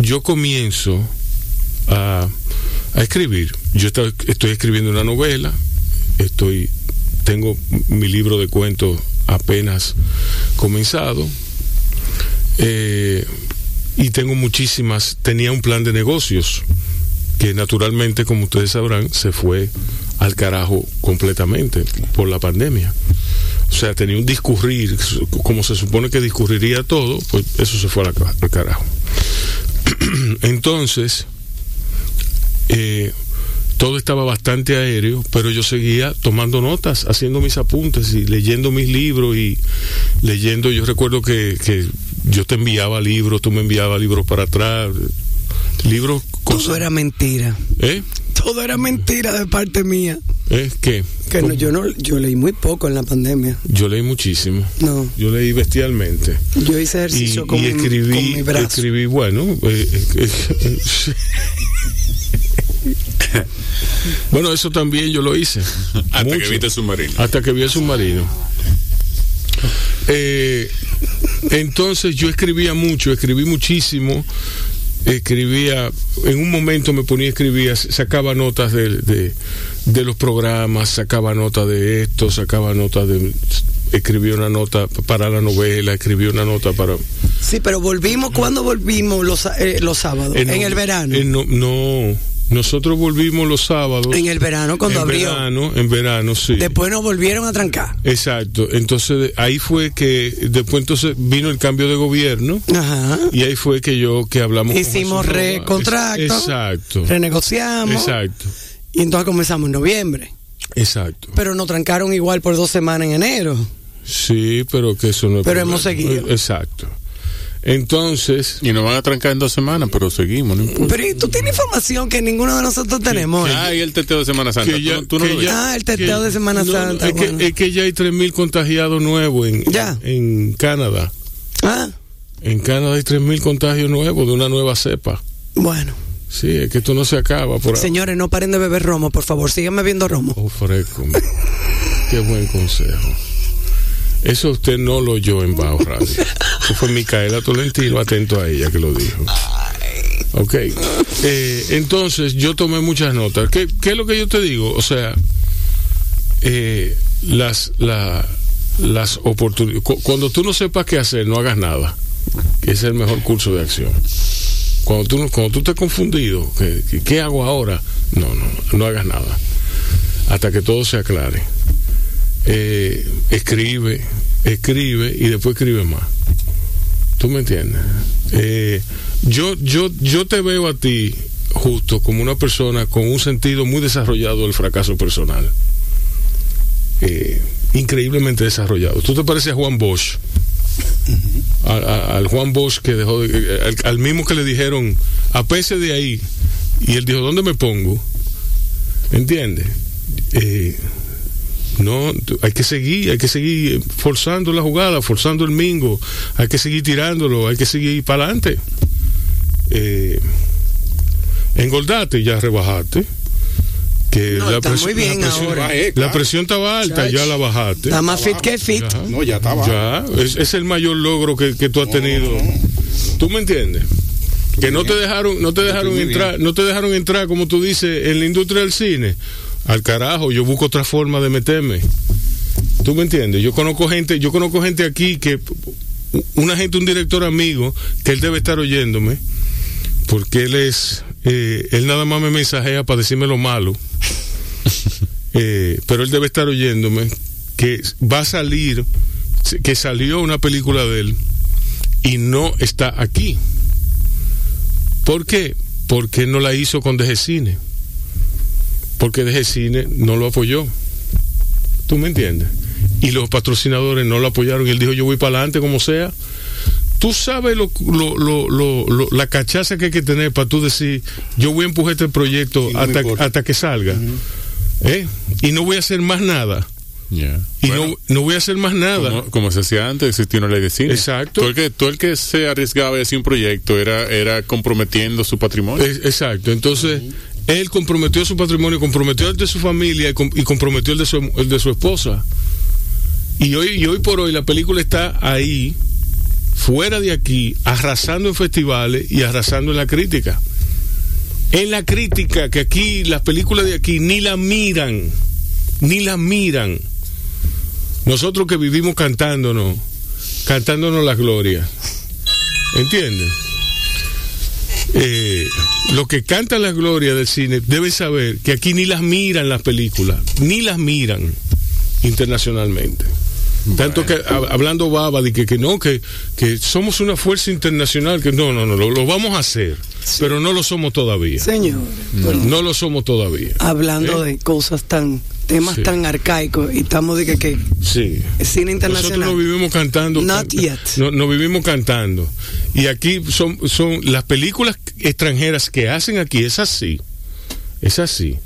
yo comienzo a, a escribir. Yo estoy escribiendo una novela, estoy, tengo mi libro de cuentos apenas comenzado. Eh, y tengo muchísimas, tenía un plan de negocios que naturalmente, como ustedes sabrán, se fue al carajo completamente por la pandemia. O sea, tenía un discurrir, como se supone que discurriría todo, pues eso se fue al, ca- al carajo. (clears throat) Entonces, eh, todo estaba bastante aéreo, pero yo seguía tomando notas, haciendo mis apuntes y leyendo mis libros y leyendo, yo recuerdo que, que yo te enviaba libros, tú me enviabas libros para atrás, libros... Todo era mentira. ¿Eh? Todo era mentira de parte mía. ¿Eh? ¿Qué? Que no, yo no, yo leí muy poco en la pandemia. Yo leí muchísimo. No. Yo leí bestialmente. Yo hice Y, ejercicio con, y mi- escribí, con mi brazo. escribí, bueno, eh, eh, eh, (laughs) (laughs) (laughs) bueno, eso también yo lo hice. (laughs) Hasta que viste el submarino. Hasta que vi el submarino. Eh, entonces yo escribía mucho, escribí muchísimo. Escribía, en un momento me ponía a escribir, sacaba notas de, de, de los programas, sacaba notas de esto, sacaba notas de. Escribí una nota para la novela, escribí una nota para. Sí, pero volvimos, ¿cuándo volvimos los, eh, los sábados? En no, el verano. no, no, nosotros volvimos los sábados. En el verano cuando en abrió. verano, en verano, sí. Después nos volvieron a trancar. Exacto. Entonces ahí fue que después entonces vino el cambio de gobierno Ajá. y ahí fue que yo que hablamos. Hicimos recontracto. Exacto. Renegociamos. Exacto. Y entonces comenzamos en noviembre. Exacto. Pero nos trancaron igual por dos semanas en enero. Sí, pero que eso no. Pero problema. hemos seguido. Exacto. Entonces. Y nos van a trancar en dos semanas, pero seguimos, no importa. Pero ¿y tú tienes información que ninguno de nosotros tenemos. Ah, y el teteo de Semana Santa. que ya- ¿Tú, no- tú no que lo ya-? Ah, el teteo de Semana no, no, Santa, es, que, bueno. es que ya hay 3.000 contagiados nuevos en, Ya. en Canadá. Ah, En Canadá hay 3.000 contagios nuevos de una nueva cepa. bueno. Sí, es que esto no se acaba por ahora. Señores, no paren de beber romo, por favor. Síganme viendo romo. Oh, fresco. Qué buen consejo. Eso usted no lo oyó en Bajo Radio. Eso fue Micaela Tolentino, atento a ella que lo dijo. Ok. Eh, entonces, yo tomé muchas notas. ¿Qué, qué es lo que yo te digo? O sea, eh, las, la- las oportunidades. Cuando tú no sepas qué hacer, no hagas nada. Es el mejor curso de acción. Cuando tú, no- cuando tú estés confundido, ¿qué, qué- qué hago ahora? No, no, no hagas nada. Hasta que todo se aclare. Eh, escribe, escribe y después escribe más. ¿Tú me entiendes? Eh, yo, yo, yo te veo a ti, justo, como una persona con un sentido muy desarrollado del fracaso personal. Eh, increíblemente desarrollado. Tú te pareces a Juan Bosch. A- a- al Juan Bosch que dejó, de- al, al mismo que le dijeron, apese de ahí. Y él dijo, ¿dónde me pongo? ¿Entiendes? Eh, no, hay que seguir, hay que seguir forzando la jugada, forzando el mingo, hay que seguir tirándolo, hay que seguir para adelante. Eh, engordate, ya rebajaste. Que No, la, está muy bien la presión, ahora. Eh, la presión estaba alta, ya la bajaste. Está más fit que fit. Ya. No, ya estaba. Ya, es, es el mayor logro que, que tú has tenido. ¿Tú me entiendes? Que no te dejaron, no te dejaron entrar, no te dejaron entrar, como tú dices, en la industria del cine. Al carajo, yo busco otra forma de meterme. ¿Tú me entiendes? Yo conozco gente, yo conozco gente aquí que una gente, un director amigo, que él debe estar oyéndome, porque él es, eh, él nada más me mensajea para decirme lo malo. (laughs) Eh, pero él debe estar oyéndome que va a salir, que salió una película de él y no está aquí. ¿Por qué? Porque no la hizo con DG Cine. Porque DG Cine no lo apoyó. ¿Tú me entiendes? Y los patrocinadores no lo apoyaron. Y él dijo, yo voy para adelante como sea. Tú sabes lo, lo, lo, lo, la cachaza que hay que tener para tú decir, yo voy a empujar este proyecto Sí, no hasta, que salga. ¿Eh? Y no voy a hacer más nada. Ya. Y Bueno, no, no voy a hacer más nada. Como, como se hacía antes, existía una ley de cine. Exacto. Todo el que, todo el que se arriesgaba a hacer un proyecto era, era comprometiendo su patrimonio. Es- exacto. Entonces, él comprometió su patrimonio, comprometió el de su familia y, com- y comprometió el de, su, el de su esposa. Y hoy, y hoy por hoy la película está ahí, fuera de aquí, arrasando en festivales y arrasando en la crítica. En la crítica, que aquí, las películas de aquí, ni la miran, ni la miran. Nosotros que vivimos cantándonos, cantándonos la gloria. ¿Entiendes? eh, los que cantan las glorias del cine deben saber que aquí ni las miran las películas, ni las miran internacionalmente. Tanto que hab- hablando baba de que, que no, que, que somos una fuerza internacional, que no, no, no, lo, lo vamos a hacer, pero no lo somos todavía. Señor, No lo somos todavía. hablando ¿Eh? de cosas tan, temas Sí. tan arcaicos y estamos de que, que Sí. cine Nosotros internacional. no vivimos cantando. Not yet. No, no vivimos cantando. Y aquí son, son las películas extranjeras que hacen aquí, es así. Es así.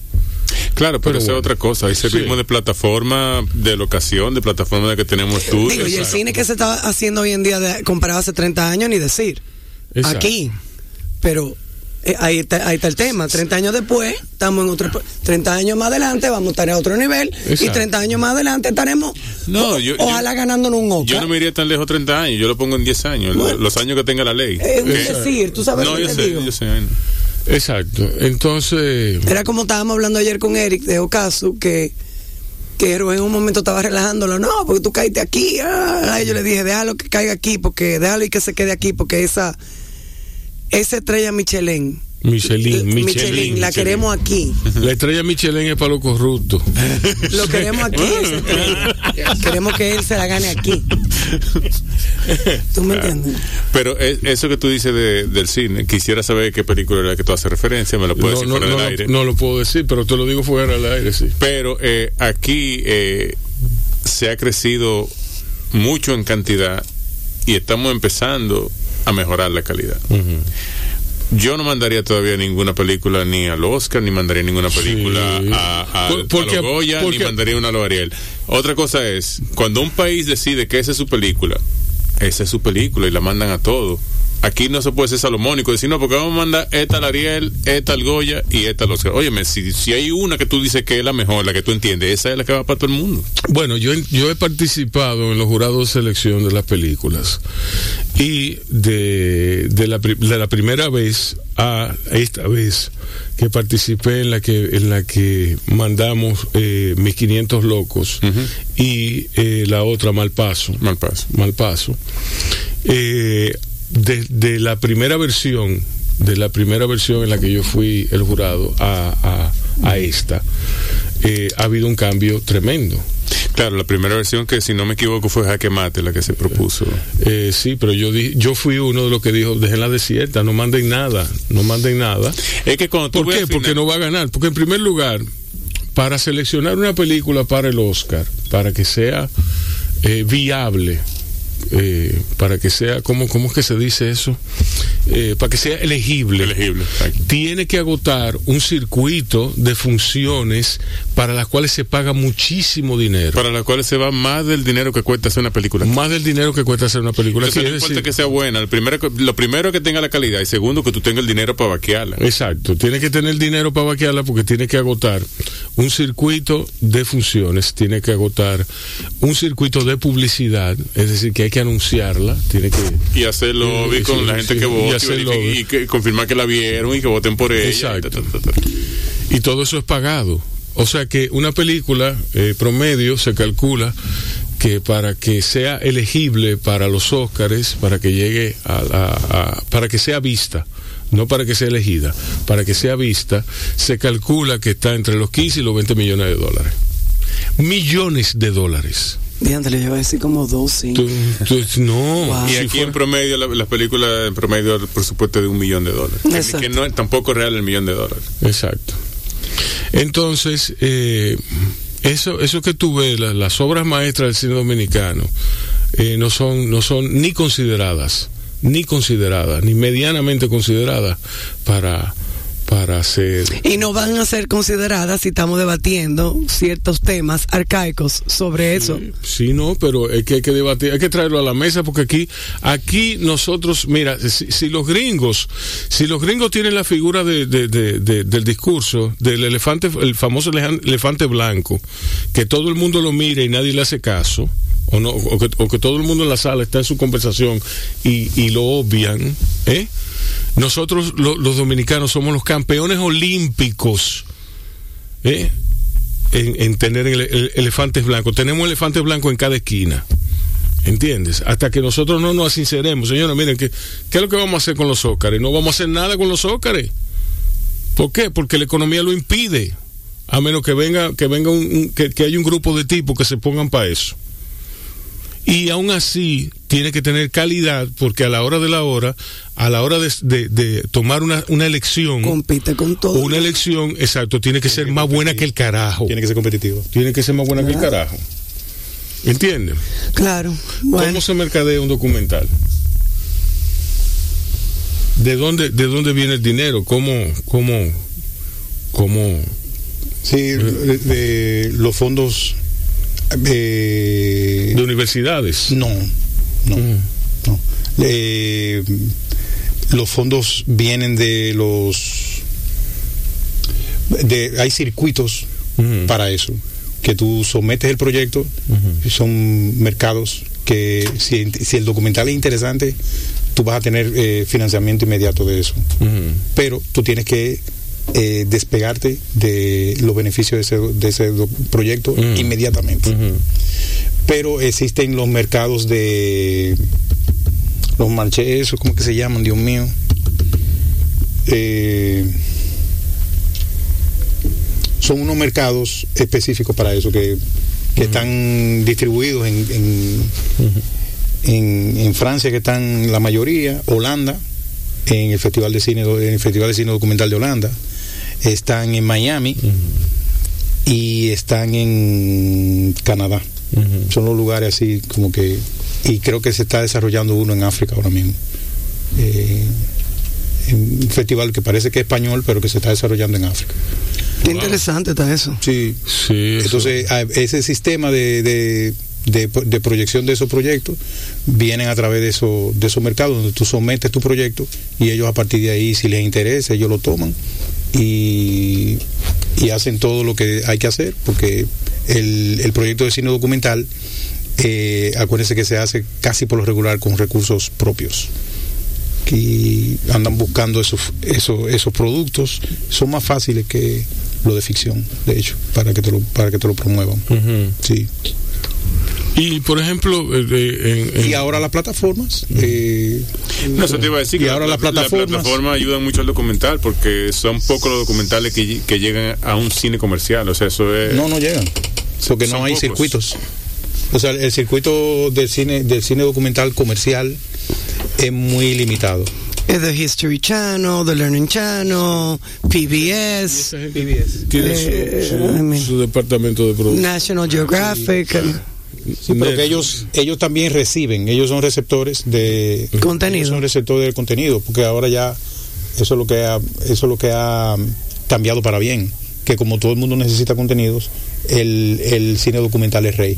Claro, pero, Pero esa bueno. es otra cosa. Hay servimos Sí. de plataforma, de locación, de plataforma de que tenemos. Digo, y el cine que se está haciendo hoy en día de, comparado hace 30 años, ni decir. Exacto. Aquí. Pero eh, ahí, está, ahí está el tema. 30 años después, estamos en otro. 30 años más adelante, vamos a estar a otro nivel. Y Exacto. 30 años más adelante estaremos. No, o- yo- ojalá ganándonos un Oscar. Yo no me iría tan lejos 30 años, yo lo pongo en 10 años, Bueno. los años que tenga la ley. Es ¿Qué? decir, tú sabes no, lo que yo te sé, digo. yo sé. ay, no. Exacto. Entonces. Era como estábamos hablando ayer con Eric de Ocaso, que, que en un momento estaba relajándolo. No, porque tú caíste aquí. Ah, yo le dije, déjalo que caiga aquí, porque déjalo y que se quede aquí, porque esa, esa estrella Michelin, Michelin, Michelin, Michelin. la queremos aquí. La estrella Michelin es para los corruptos. (laughs) Lo queremos aquí. estrella. queremos que él se la gane aquí. ¿Tú me entiendes? Pero es- eso que tú dices de- del cine, quisiera saber qué película es la que tú haces referencia, me lo puedes No, decir no, fuera no, del lo- aire. no lo puedo decir, pero te lo digo fuera del aire, sí. Pero eh, aquí eh, se ha crecido mucho en cantidad y estamos empezando a mejorar la calidad. Yo no mandaría todavía ninguna película ni al Oscar, ni mandaría ninguna película Sí. a, a, Por- porque- a los Goya, porque- ni mandaría una a los Ariel. Otra cosa es, cuando un país decide que esa es su película, esa es su película y la mandan a todo. Aquí no se puede ser salomónico, decir, no, porque vamos a mandar esta al Ariel, esta al Goya y esta al Oscar. Óyeme, si, si hay una que tú dices que es la mejor, la que tú entiendes, esa es la que va para todo el mundo. Bueno, yo, yo he participado en los jurados de selección de las películas y de, de, la, pri- de la primera vez a esta vez que participé en la que en la que mandamos eh, mis 500 locos y eh, la otra Malpaso. Mal paso. Malpaso. Eh, de, de la primera versión, de la primera versión en la que yo fui el jurado a, a, a esta, eh, ha habido un cambio tremendo. Claro, la primera versión que si no me equivoco fue Jaque Mate la que se propuso. Eh, sí, pero yo di- yo fui uno de los que dijo, déjenla desierta, no manden nada, no manden nada. Es que cuando tú ¿Por qué? Porque no va a ganar. Porque en primer lugar, para seleccionar una película para el Oscar, para que sea eh, viable, eh, para que sea, ¿cómo, ¿cómo es que se dice eso? Eh, para que sea elegible. Tiene que agotar un circuito de funciones para las cuales se paga muchísimo dinero. para las cuales se va más del dinero que cuesta hacer una película. Más del dinero que cuesta hacer una película. Entonces, no es importa decir- que sea buena, el primero, lo primero es que tenga la calidad y segundo que tú tengas el dinero para vaquearla. Exacto, tiene que tener dinero para vaquearla porque tiene que agotar un circuito de funciones, tiene que agotar un circuito de publicidad, es decir, que hay que anunciarla, tiene que... Y hacer lobby Sí, con sí, la gente sí, que vota y, y que confirmar que la vieron y que voten por ella. Exacto. Ta, ta, ta, ta. Y todo eso es pagado. O sea que una película eh, promedio se calcula que para que sea elegible para los Óscares, para que llegue a, la- a- para que sea vista, no para que sea elegida, para que sea vista, se calcula que está entre los 15 y los 20 millones de dólares. Millones de dólares. Diante, le iba a decir como dos, sí. Tú- tú- no. Wow. Y aquí en promedio, la- las películas en promedio, el presupuesto de un millón de dólares. Que- Exacto. Que no, tampoco es real el millón de dólares. Exacto. Entonces, eh, eso, eso que tú ves, la- las obras maestras del cine dominicano, eh, no son, no son ni consideradas, ni consideradas, ni medianamente consideradas para, para ser. Y no van a ser consideradas si estamos debatiendo ciertos temas arcaicos sobre eso. Sí, no, pero es que hay que debatir, hay que traerlo a la mesa porque aquí, aquí nosotros, mira, si, si los gringos, si los gringos tienen la figura de, de- de- de- del discurso del elefante, el famoso elefante blanco, que todo el mundo lo mira y nadie le hace caso, o no, o que, o que todo el mundo en la sala está en su conversación y, lo obvian, ¿eh? Nosotros lo- los dominicanos somos los campeones olímpicos, ¿eh? en, en tener ele- ele- elefantes blancos. Tenemos elefantes blancos en cada esquina. ¿Entiendes? Hasta que nosotros no nos sinceremos. Señores, miren, ¿qué, ¿qué es lo que vamos a hacer con los ócares? No vamos a hacer nada con los ócares. ¿Por qué? Porque la economía lo impide. A menos que venga, que venga un- que, que haya un grupo de tipos que se pongan para eso. Y aún así tiene que tener calidad porque a la hora de la hora, a la hora de, de- de tomar una, una elección, Compite con todo. una elección, exacto, tiene que ser más buena que el carajo. Tiene que ser competitivo. Tiene que ser más buena que el carajo. ¿Entiendes? Claro. Bueno, ¿Cómo se mercadea un documental? ¿De dónde, de dónde viene el dinero? ¿Cómo, cómo, cómo? Sí, de, de los fondos. Eh, De universidades. no, no, Mm. no. Eh, los fondos vienen de los. De, hay circuitos Ujú. para eso. Que tú sometes el proyecto, y son mercados que si, si el documental es interesante, tú vas a tener eh, financiamiento inmediato de eso. Pero tú tienes que eh, despegarte de los beneficios de ese, de ese proyecto Mm. inmediatamente. Pero existen los mercados de los marchés, ¿cómo que se llaman? Dios mío. Eh, son unos mercados específicos para eso que, que están distribuidos en, en, en- en Francia que están la mayoría, Holanda, en el Festival de Cine, en el Festival de Cine Documental de Holanda, están en Miami y están en Canadá. Son los lugares así como que y creo que se está desarrollando uno en África ahora mismo. Eh, un festival que parece que es español, pero que se está desarrollando en África. qué interesante está eso. Sí, Sí, eso. entonces, ese sistema de, de, de- de proyección de esos proyectos vienen a través de, eso, de esos mercados donde tú sometes tu proyecto y ellos a partir de ahí, si les interesa, ellos lo toman y, y hacen todo lo que hay que hacer, porque el, el proyecto de cine documental, eh, acuérdense que se hace casi por lo regular con recursos propios que andan buscando esos, esos, esos productos son más fáciles que lo de ficción, de hecho, para que te lo, para que te lo promuevan. Sí. Y por ejemplo, eh, eh, en- en- Y ahora las plataformas. eh, No, eso te iba a decir Y que ahora la, las plataformas. la plataforma ayudan mucho al documental porque son pocos los documentales que, que llegan a un cine comercial. O sea, eso es. no, no llegan. Porque no hay pocos. circuitos. O sea, el circuito del cine, del cine documental comercial es muy limitado. Es The History Channel, The Learning Channel, PBS, tiene su- Eh, su, I mean- su departamento de producción. National Geographic. Sí, pero que ellos, ellos también reciben, ellos son receptores de Contenido. son receptores del contenido, porque ahora ya eso es lo que ha, eso es lo que ha cambiado para bien, que como todo el mundo necesita contenidos, el, el cine documental es rey,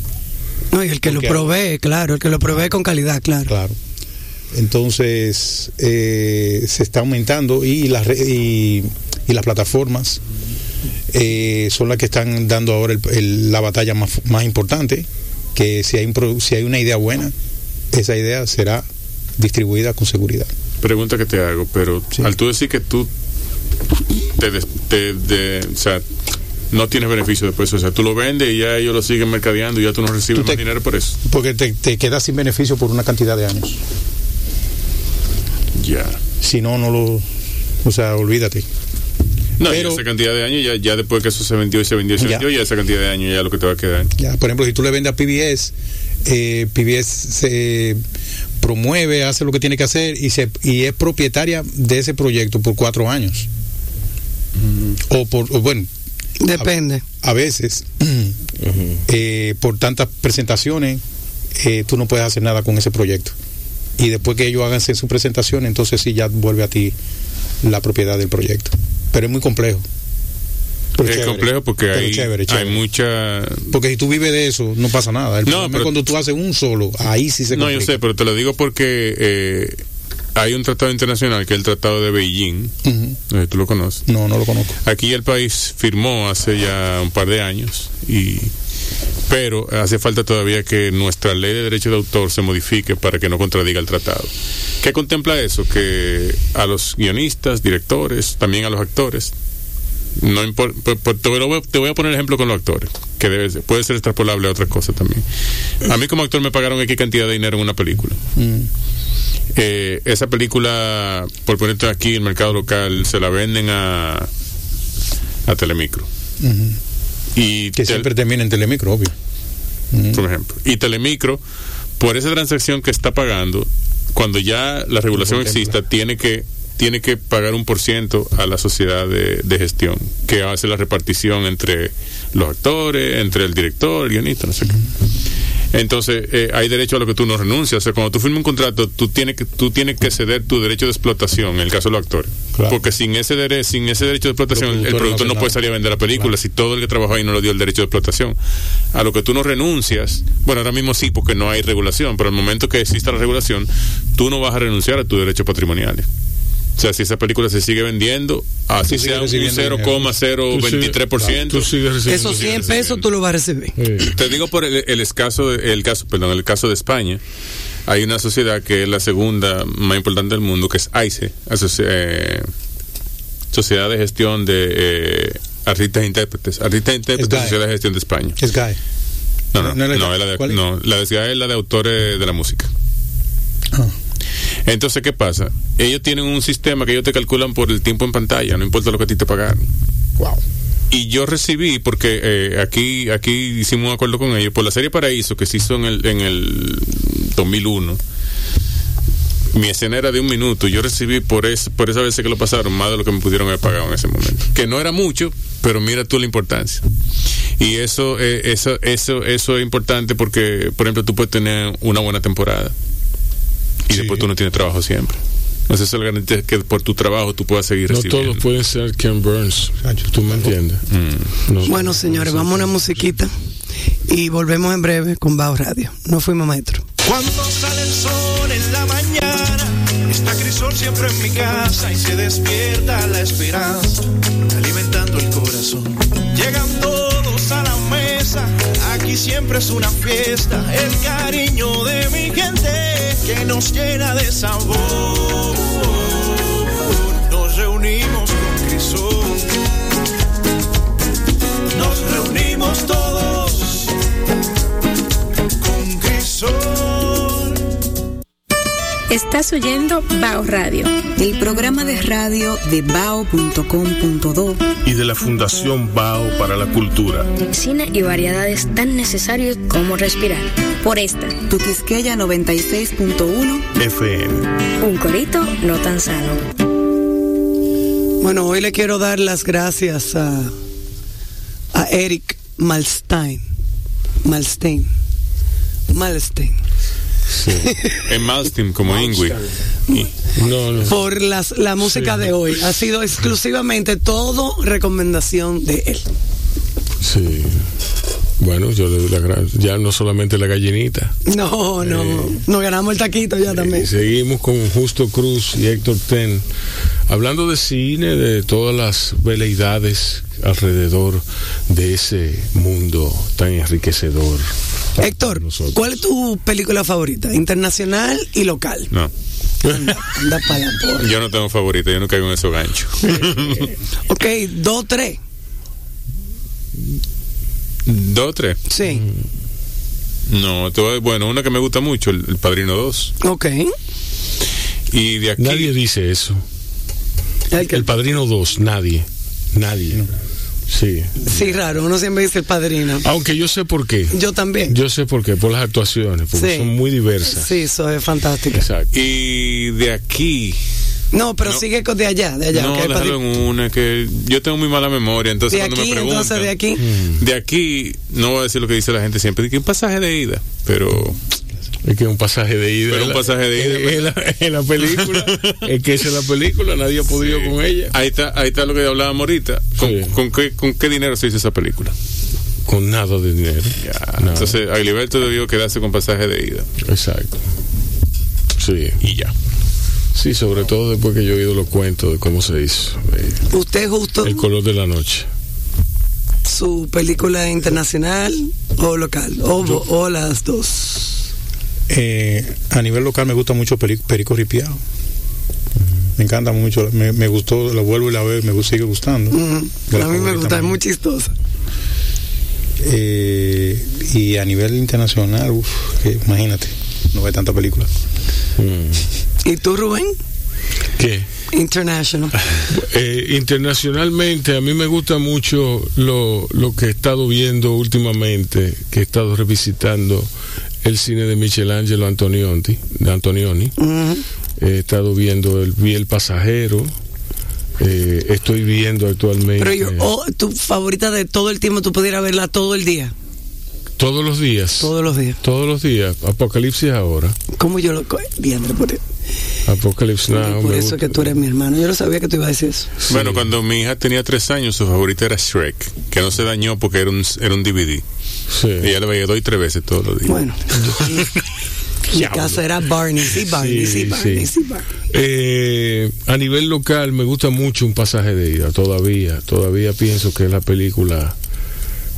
No, y el que lo provee, claro, el que lo provee con calidad, claro. claro. Entonces eh, se está aumentando y las y, y las plataformas eh, son las que están dando ahora el- el- la batalla más, más importante, que si hay, un si hay una idea buena, esa idea será distribuida con seguridad. Pregunta que te hago, pero Sí. al tú decir que tú te, des- te- de- o sea, no tienes beneficio después, o sea, tú lo vendes y ya ellos lo siguen mercadeando y ya tú no recibes Tú te- más dinero por eso. Porque te, te quedas sin beneficio por una cantidad de años. Ya. Si no, no lo... O sea, olvídate. No, Pero- esa cantidad de años, ya, ya después que eso se vendió y se vendió y se Ya. vendió, ya esa cantidad de años ya lo que te va a quedar. Ya, por ejemplo, si tú le vendes a PBS, eh, PBS se promueve, hace lo que tiene que hacer y, se, y es propietaria de ese proyecto por cuatro años. O por, o bueno, Depende. a veces, (clears throat) eh, por tantas presentaciones, eh, tú no puedes hacer nada con ese proyecto. Y después que ellos hagan su presentación, entonces sí ya vuelve a ti la propiedad del proyecto. Pero es muy complejo. Pero es chévere. complejo porque hay, chévere, chévere. hay mucha... Porque si tú vives de eso, no pasa nada. El No, problema es pero- cuando tú haces un solo, ahí sí se No, yo complica. sé, pero te lo digo porque eh, hay un tratado internacional que es el Tratado de Beijing, no sé si tú lo conoces. No, no lo conozco. Aquí el país firmó hace ya un par de años y pero hace falta todavía que nuestra ley de derecho de autor se modifique para que no contradiga el tratado. ¿Qué contempla eso? Que a los guionistas, directores, también a los actores, no impor- por- por- te, voy a, poner ejemplo con los actores, que debe ser- puede ser extrapolable a otras cosas también. A mí como actor me pagaron X cantidad de dinero en una película. Mm. Eh, esa película, por ponerte aquí en el mercado local, se la venden a, a Telemicro. Y Que siempre termina en telemicro, obvio. Por ejemplo. Y Telemicro, por esa transacción que está pagando, cuando ya la regulación exista, tiene que tiene que pagar un por ciento a la sociedad de, de gestión, que hace la repartición entre los actores, entre el director, el guionista, no sé qué. Entonces, eh, hay derecho a lo que tú no renuncias. O sea, cuando tú firmas un contrato, tú tienes que tú tienes que ceder tu derecho de explotación, en el caso de los actores. Claro. Porque sin ese dere- sin ese derecho de explotación, el productor no puede salir a vender la película Claro. si todo el que trabajó ahí no le dio el derecho de explotación. A lo que tú no renuncias, bueno, ahora mismo sí, porque no hay regulación, pero al momento que exista la regulación, tú no vas a renunciar a tus derechos patrimoniales. O sea, si esa película se sigue vendiendo, así sea un recibiendo dinero. 0,023%. Tú sigues recibiendo Esos dinero. 100 pesos tú los vas a recibir. Sí. Te digo por el, el escaso, de- el caso, perdón, el caso de España. Hay una sociedad que es la segunda más importante del mundo, que es AICE, Asoci- eh, Sociedad de Gestión de eh, Artistas e Intérpretes. Artistas e Intérpretes. Sociedad de Gestión de España. Es Guy. No, no, No, no, no es la- de, no, la de es la de autores de la música. Ah. Entonces, ¿qué pasa? Ellos tienen un sistema que ellos te calculan por el tiempo en pantalla, no importa lo que a ti te pagaron. Wow. Y yo recibí, porque eh, aquí aquí hicimos un acuerdo con ellos, por la serie Paraíso, que se hizo en el, en el 2001, mi escena era de un minuto. Yo recibí por, es, por esa vez que lo pasaron más de lo que me pudieron haber pagado en ese momento. Que no era mucho, pero mira tú la importancia. Y eso, eh, eso, eso, eso es importante porque, por ejemplo, tú puedes tener una buena temporada y Sí. después tú no tienes trabajo siempre. Entonces eso le garantiza que por tu trabajo tú puedas seguir No recibiendo. todos pueden ser Ken Burns. ¿Tú me entiendes? Mm. No- Bueno, señores, vamos a una musiquita y volvemos en breve con Bao Radio. No fuimos maestro. Cuando sale el sol en la mañana, está Crisol siempre en mi casa y se despierta la esperanza, alimentando el corazón. Llegan todos siempre es una fiesta, el cariño de mi gente que nos llena de sabor. Nos reunimos con Crisol, nos reunimos todos Estás oyendo Bao Radio. El programa de radio de bao.com.do Y de la Fundación Bao para la Cultura. Cine y variedades tan necesarios como respirar. Por esta, Tu Quisqueya 96.1 FM. Un corito no tan sano. Bueno, hoy le quiero dar las gracias a, a Eric Malstein. Malstein. Malstein. En Malstein, como Ingui. Y- No, no. Por las, la música de hoy. Ha sido exclusivamente todo recomendación de él. Sí. Bueno, yo le doy la gracia. Ya no solamente la gallinita. No, no. Eh. Nos ganamos el taquito ya también. Y seguimos con Justo Cruz y Héctor Ten, hablando de cine, de todas las veleidades alrededor de ese mundo tan enriquecedor. Héctor. ¿cuál es tu película favorita? Internacional y local. No, Anda, anda para la porra. yo no tengo favorita, yo no caigo en esos ganchos. (laughs) Ok, dos, tres. ¿Dos o tres? Sí. No, te voy- bueno, una que me gusta mucho, el, el Padrino 2. Ok. Y de aquí. Nadie dice eso. El que- El Padrino 2, nadie. Nadie. Sí. Sí, raro, uno siempre dice el padrino. Aunque yo sé por qué. Yo también. Yo sé por qué, por las actuaciones, porque Sí. son muy diversas. Sí, eso es fantástico. Exacto. Y de aquí. No, pero No. sigue con de allá, de allá. no, ok, déjalo en una que yo tengo muy mala memoria, entonces de cuando aquí, me preguntan. entonces de aquí. Mm. De aquí, no voy a decir lo que dice la gente siempre, que un pasaje de ida, pero Es que es un pasaje de ida. Pero en un la- pasaje de ida, En, la, en la película. (laughs) es que esa es la película, nadie ha podido con ella. ahí está, ahí está lo que hablábamos ahorita. ¿Con, Sí. con qué, ¿Con qué dinero se hizo esa película? Con nada de dinero. Ya, Nada. Entonces, Agliberto debió quedarse con pasaje de ida. Exacto. Sí. Y ya. Sí, sobre todo después que yo he oído los cuentos de cómo se hizo. eh, ¿Usted justo El color de la noche. su película internacional o local? O, o las dos. Eh, a nivel local me gusta mucho Peri- Perico Ripiao. Me encanta mucho, me, me gustó, la vuelvo y la veo, me gu- sigue gustando. A mí me gusta, es muy chistosa. Eh, y a nivel internacional, uf, que imagínate, no ve tanta película. Mm. ¿Y tú, Rubén? ¿Qué? International. (laughs) Eh, internacionalmente, a mí me gusta mucho lo, lo que he estado viendo últimamente, que he estado revisitando el cine de Michelangelo Antonioni. De Antonioni. He estado viendo, el, vi El Pasajero. eh, estoy viendo actualmente. Pero yo, oh, tu favorita de todo el tiempo, tú pudieras verla todo el día. Todos los días. Todos los días. Todos los días. Apocalipsis ahora. ¿Cómo yo lo Diandre, por, Apocalipsis Now. por eso que tú eres mi hermano. Yo no sabía que tú ibas a decir eso. Bueno, cuando mi hija tenía tres años, su favorita era Shrek, que no se dañó porque era un, era un DVD. Sí. Y ella le veía dos y tres veces todos los días. Bueno. (laughs) Mi casa era Barney, sí, Barney, sí, Sí, Barney, sí. sí, Barney. Eh, a nivel local me gusta mucho un pasaje de ida, todavía, todavía pienso que es la película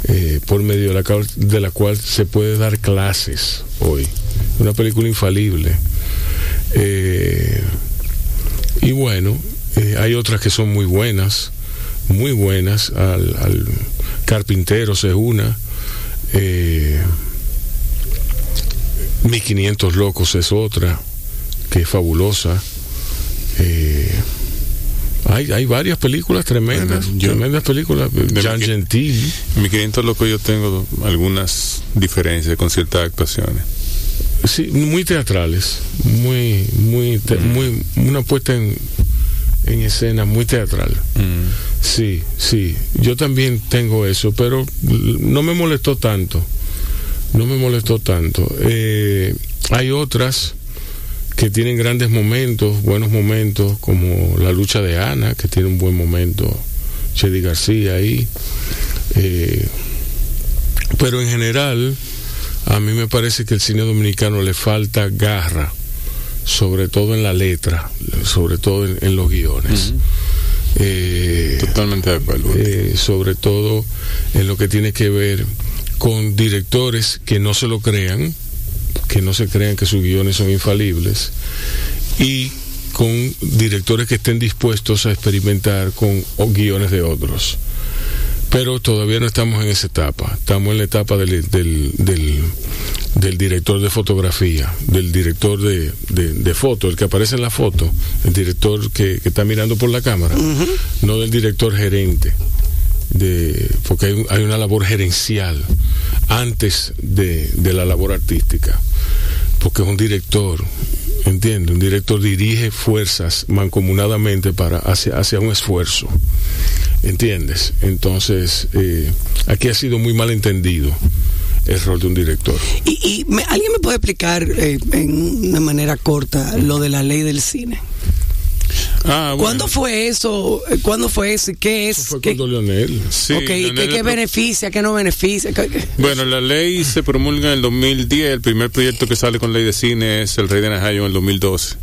eh, por medio de la, cual- de la cual se puede dar clases hoy. Una película infalible. Eh, y bueno, eh, hay otras que son muy buenas, muy buenas. Al, al Carpinteros es una. Eh, 1500 Locos es otra, que es fabulosa. Eh, hay, hay varias películas tremendas, Bueno, yo- tremendas películas. Jean mi- Gentil. En mi 500 loco yo tengo algunas diferencias con ciertas actuaciones. Sí, muy teatrales, muy, muy, te- muy, una puesta en, en escena muy teatral. Sí, sí, yo también tengo eso, pero no me molestó tanto, no me molestó tanto. Eh, hay otras que tienen grandes momentos, buenos momentos, como la lucha de Ana, que tiene un buen momento, Chedi García ahí. Eh, pero en general, a mí me parece que el cine dominicano le falta garra, sobre todo en la letra, sobre todo en, en los guiones. Eh, Totalmente de acuerdo. eh, sobre todo en lo que tiene que ver con directores que no se lo crean, que no se crean que sus guiones son infalibles, y con directores que estén dispuestos a experimentar con guiones de otros. Pero todavía no estamos en esa etapa, estamos en la etapa del, del, del- del director de fotografía, del director de, de, de foto, el que aparece en la foto, el director que, que está mirando por la cámara, no del director gerente, de, porque hay, hay una labor gerencial antes de, de la labor artística, porque es un director, ¿entiende? Un director dirige fuerzas mancomunadamente para hacia, hacia un esfuerzo, ¿entiendes? Entonces, eh, aquí ha sido muy mal entendido el rol de un director. Y, y me- ¿Alguien me puede explicar eh, en una manera corta lo de la ley del cine? Ah, bueno. ¿Cuándo fue eso? ¿Cuándo fue eso? ¿Y qué es? Fue ¿Qué, cuando Leonel. Sí, ok, ¿y Leonel qué, le qué pro- beneficia? ¿Qué no beneficia? Bueno, la ley se promulga en el 2010. El primer proyecto que sale con ley de cine es El Rey de Najayo en el 2012.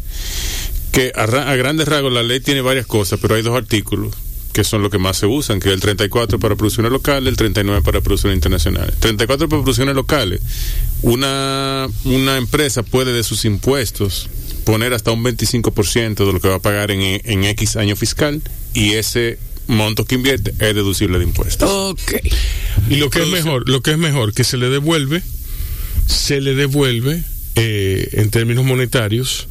Que a grandes rasgos la ley tiene varias cosas, pero hay dos artículos que son los que más se usan, que es el 34 para producciones locales, el 39 para producciones internacionales. 34 para producciones locales. Una, una empresa puede de sus impuestos poner hasta un 25% de lo que va a pagar en, en X año fiscal y ese monto que invierte es deducible de impuestos. Ok. Y lo que es mejor, lo que es mejor, que se le devuelve, se le devuelve eh, en términos monetarios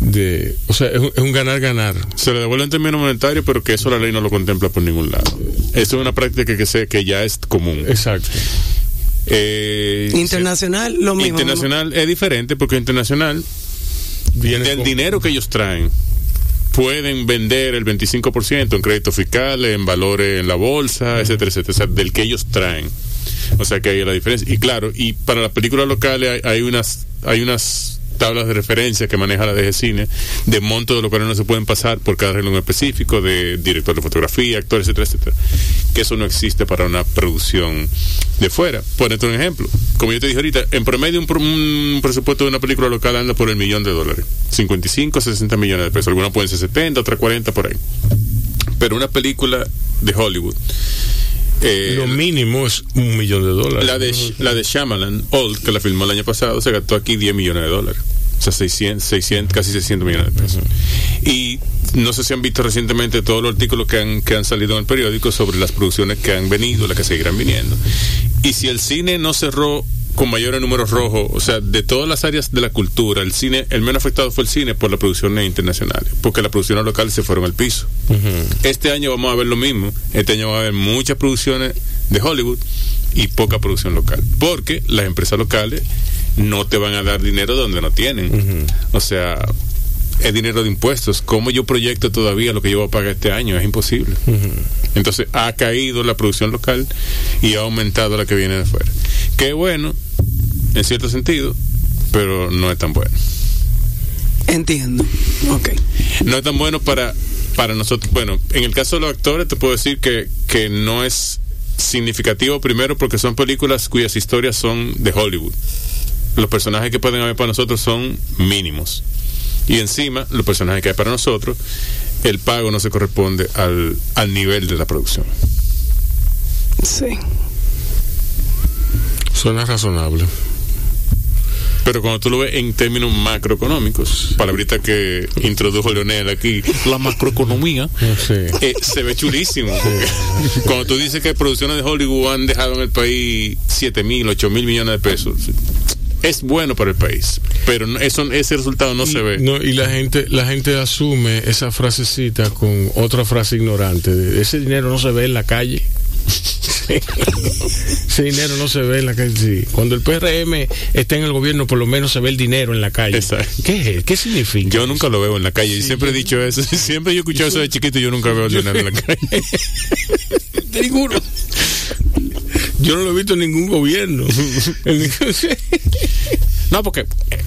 de o sea, es un, es un ganar-ganar. Se le devuelve en términos monetarios, pero que eso la ley no lo contempla por ningún lado. Eso es una práctica que, sé que ya es común. Exacto. Eh, internacional, lo mismo. Internacional es diferente porque internacional Viene del dinero que ellos traen pueden vender el 25% en créditos fiscales, en valores en la bolsa, etcétera, etcétera, o sea, del que ellos traen. O sea que hay la diferencia. Y claro, y para las películas locales hay, hay unas hay unas tablas de referencia que maneja la DG Cine, de monto de lo que no se pueden pasar por cada reglo específico, de director de fotografía, actores, etcétera, etcétera. Que eso no existe para una producción de fuera. Por un ejemplo, como yo te dije ahorita, en promedio un, presupuesto de una película local anda por el millón de dólares. 55, 60 millones de pesos. Algunas pueden ser 70, otras 40 por ahí. Pero una película de Hollywood. Eh, lo mínimo es un millón de dólares. La de, la de Shyamalan, Old, que la filmó el año pasado, se gastó aquí 10 millones de dólares. O sea, 600, 600 casi 600 millones de pesos. Y no sé si han visto recientemente todos los artículos que han, que han salido en el periódico sobre las producciones que han venido, las que seguirán viniendo. Y si el cine no cerró con mayores números rojos, o sea, de todas las áreas de la cultura, el cine, el menos afectado fue el cine por las producciones internacionales, porque las producciones locales se fueron al piso. Este año vamos a ver lo mismo, este año va a haber muchas producciones de Hollywood y poca producción local, porque las empresas locales no te van a dar dinero donde no tienen. O sea, es dinero de impuestos. ¿Cómo yo proyecto todavía lo que yo voy a pagar este año? Es imposible. Entonces ha caído la producción local y ha aumentado la que viene de afuera. Qué bueno, en cierto sentido, pero no es tan bueno. Entiendo. Ok. No es tan bueno para, para nosotros. Bueno, en el caso de los actores, te puedo decir que, que no es significativo primero porque son películas cuyas historias son de Hollywood. Los personajes que pueden haber para nosotros son mínimos. Y encima, los personajes que hay para nosotros, el pago no se corresponde al, al nivel de la producción. Sí. Suena razonable. Pero cuando tú lo ves en términos macroeconómicos, palabrita que introdujo Leonel aquí, la macroeconomía, (laughs) eh, se ve chulísimo. Cuando tú dices que producciones de Hollywood han dejado en el país 7 mil, 8 mil millones de pesos, es bueno para el país, pero eso, ese resultado no se ve. No, y la gente, la gente asume esa frasecita con otra frase ignorante. ese dinero no se ve en la calle. Ese dinero no se ve en la calle. Cuando el PRM está en el gobierno, por lo menos se ve el dinero en la calle. ¿Qué, ¿Qué significa? Yo nunca lo veo en la calle. y siempre he dicho eso. (laughs) Siempre yo he escuchado eso de chiquito y yo nunca veo el dinero en la calle. (laughs) Ninguno. Yo no lo he visto (laughs) en ningún gobierno. no, porque eh,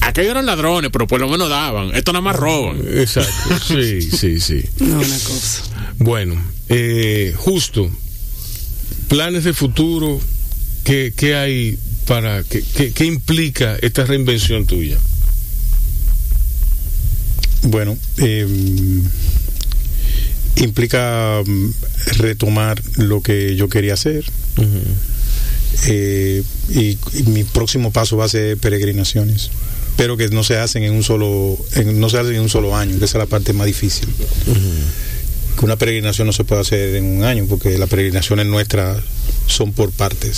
aquellos eran ladrones, pero por lo menos daban. Esto nada más roban. Exacto. Sí, sí, sí. No, una cosa. Bueno, eh, justo. Planes de futuro. ¿Qué, qué hay para. Qué, qué, implica esta reinvención tuya? Bueno, eh, implica mm, retomar lo que yo quería hacer. Eh, y, mi próximo paso va a ser peregrinaciones pero que no se hacen en un solo no se hacen en un solo año que esa es la parte más difícil que una peregrinación no se puede hacer en un año porque las peregrinaciones nuestras son por partes.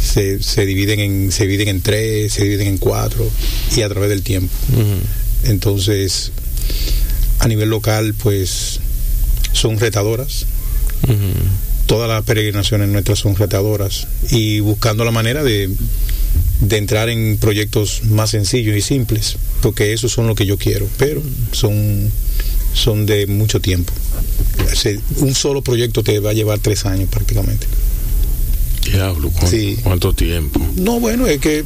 Se, se, dividen en se dividen en tres se dividen en cuatro y a través del tiempo. Entonces a nivel local, pues son retadoras. Todas las peregrinaciones nuestras son retadoras. Y buscando la manera de, de entrar en proyectos más sencillos y simples, porque esos son lo que yo quiero, pero son, son de mucho tiempo. Un solo proyecto te va a llevar tres años prácticamente. Diablo, ¿cuánto, ¿cuánto tiempo? No, bueno, es que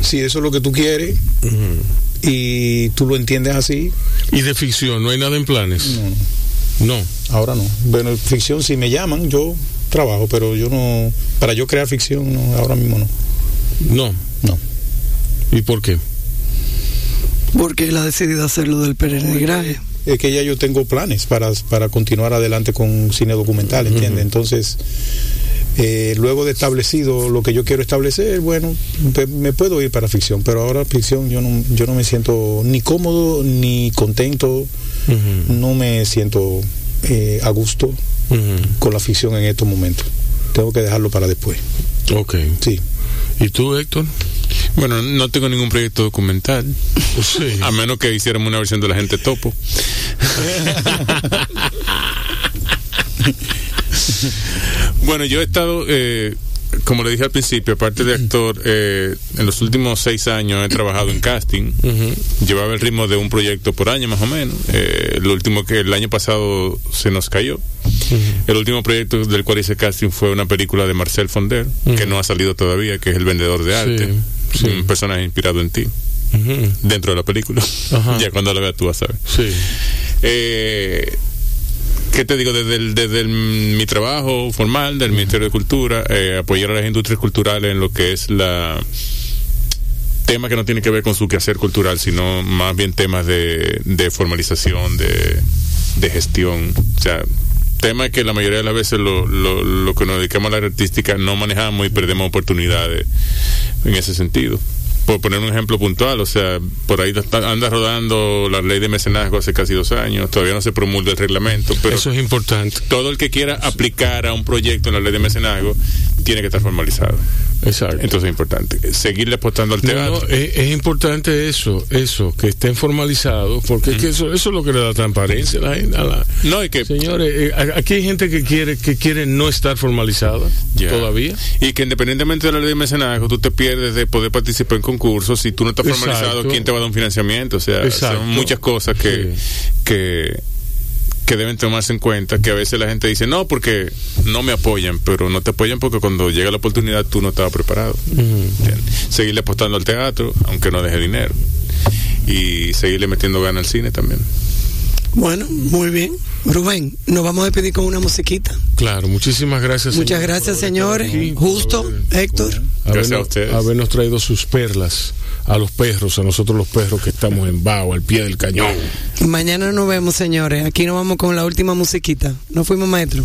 si eso es lo que tú quieres, y tú lo entiendes así. ¿Y de ficción? ¿No hay nada en planes? No. No. Ahora no. Bueno, ficción, si me llaman, yo trabajo, pero yo no. Para yo crear ficción, no, ahora mismo no. No. No. ¿Y por qué? Porque él ha decidido hacerlo del peregrinaje. Es que ya yo tengo planes para, para continuar adelante con cine documental, ¿entiendes? Entonces eh, luego de establecido lo que yo quiero establecer, bueno, me puedo ir para ficción, pero ahora ficción yo no, yo no me siento ni cómodo ni contento, no me siento eh, a gusto con la ficción en estos momentos. Tengo que dejarlo para después. Ok. Sí. ¿Y tú, Héctor? Bueno, no tengo ningún proyecto documental. (laughs) Sí. A menos que hiciéramos una versión de la gente topo. (laughs) bueno, yo he estado, eh, como le dije al principio, aparte de actor, eh, en los últimos seis años he trabajado en casting. Llevaba el ritmo de un proyecto por año más o menos. Eh, lo último que el año pasado se nos cayó. El último proyecto del cual hice casting fue una película de Marcel Fonder, que no ha salido todavía, que es El Vendedor de Arte. sí. Un personaje inspirado en ti. Dentro de la película. (laughs) Ya cuando la veas tú vas a ver. Sí. Eh, ¿Qué te digo? Desde, el- desde el- mi trabajo formal del Ministerio de Cultura, eh, apoyar a las industrias culturales en lo que es la tema que no tiene que ver con su quehacer cultural, sino más bien temas de, de formalización, de, de gestión. O sea, temas que la mayoría de las veces lo, lo, lo que nos dedicamos a la artística no manejamos y perdemos oportunidades en ese sentido. Por poner un ejemplo puntual, o sea, por ahí está- anda rodando la ley de mecenazgo hace casi dos años, todavía no se promulga el reglamento, pero Eso es importante. todo el que quiera aplicar a un proyecto en la ley de mecenazgo tiene que estar formalizado. Exacto. Entonces es importante. Seguirle apostando al No, teatro. no, es, es importante eso, eso, que estén formalizados, porque es que eso, eso es lo que le da transparencia a la gente. a la- No, y que Señores, eh, aquí hay gente que quiere que quiere no estar formalizada todavía. Y que independientemente de la ley de mecenazgo, tú te pierdes de poder participar en concursos. Si tú no estás Exacto. formalizado, ¿quién te va a dar un financiamiento? O sea, son muchas cosas que, que, que deben tomarse en cuenta. Que a veces la gente dice, no, porque no me apoyan, pero no te apoyan porque cuando llega la oportunidad tú no estabas preparado. Seguirle apostando al teatro, aunque no deje dinero. Y seguirle metiendo ganas al cine también. Bueno, muy bien. Rubén, nos vamos a despedir con una musiquita. Claro, muchísimas gracias. Muchas señor, gracias, señores. aquí, Justo, por Héctor. Gracias a ustedes. habernos traído sus perlas a los perros, a nosotros los perros que estamos en Bao, al pie del cañón. Mañana nos vemos, señores. Aquí nos vamos con la última musiquita. Nos fuimos, maestro.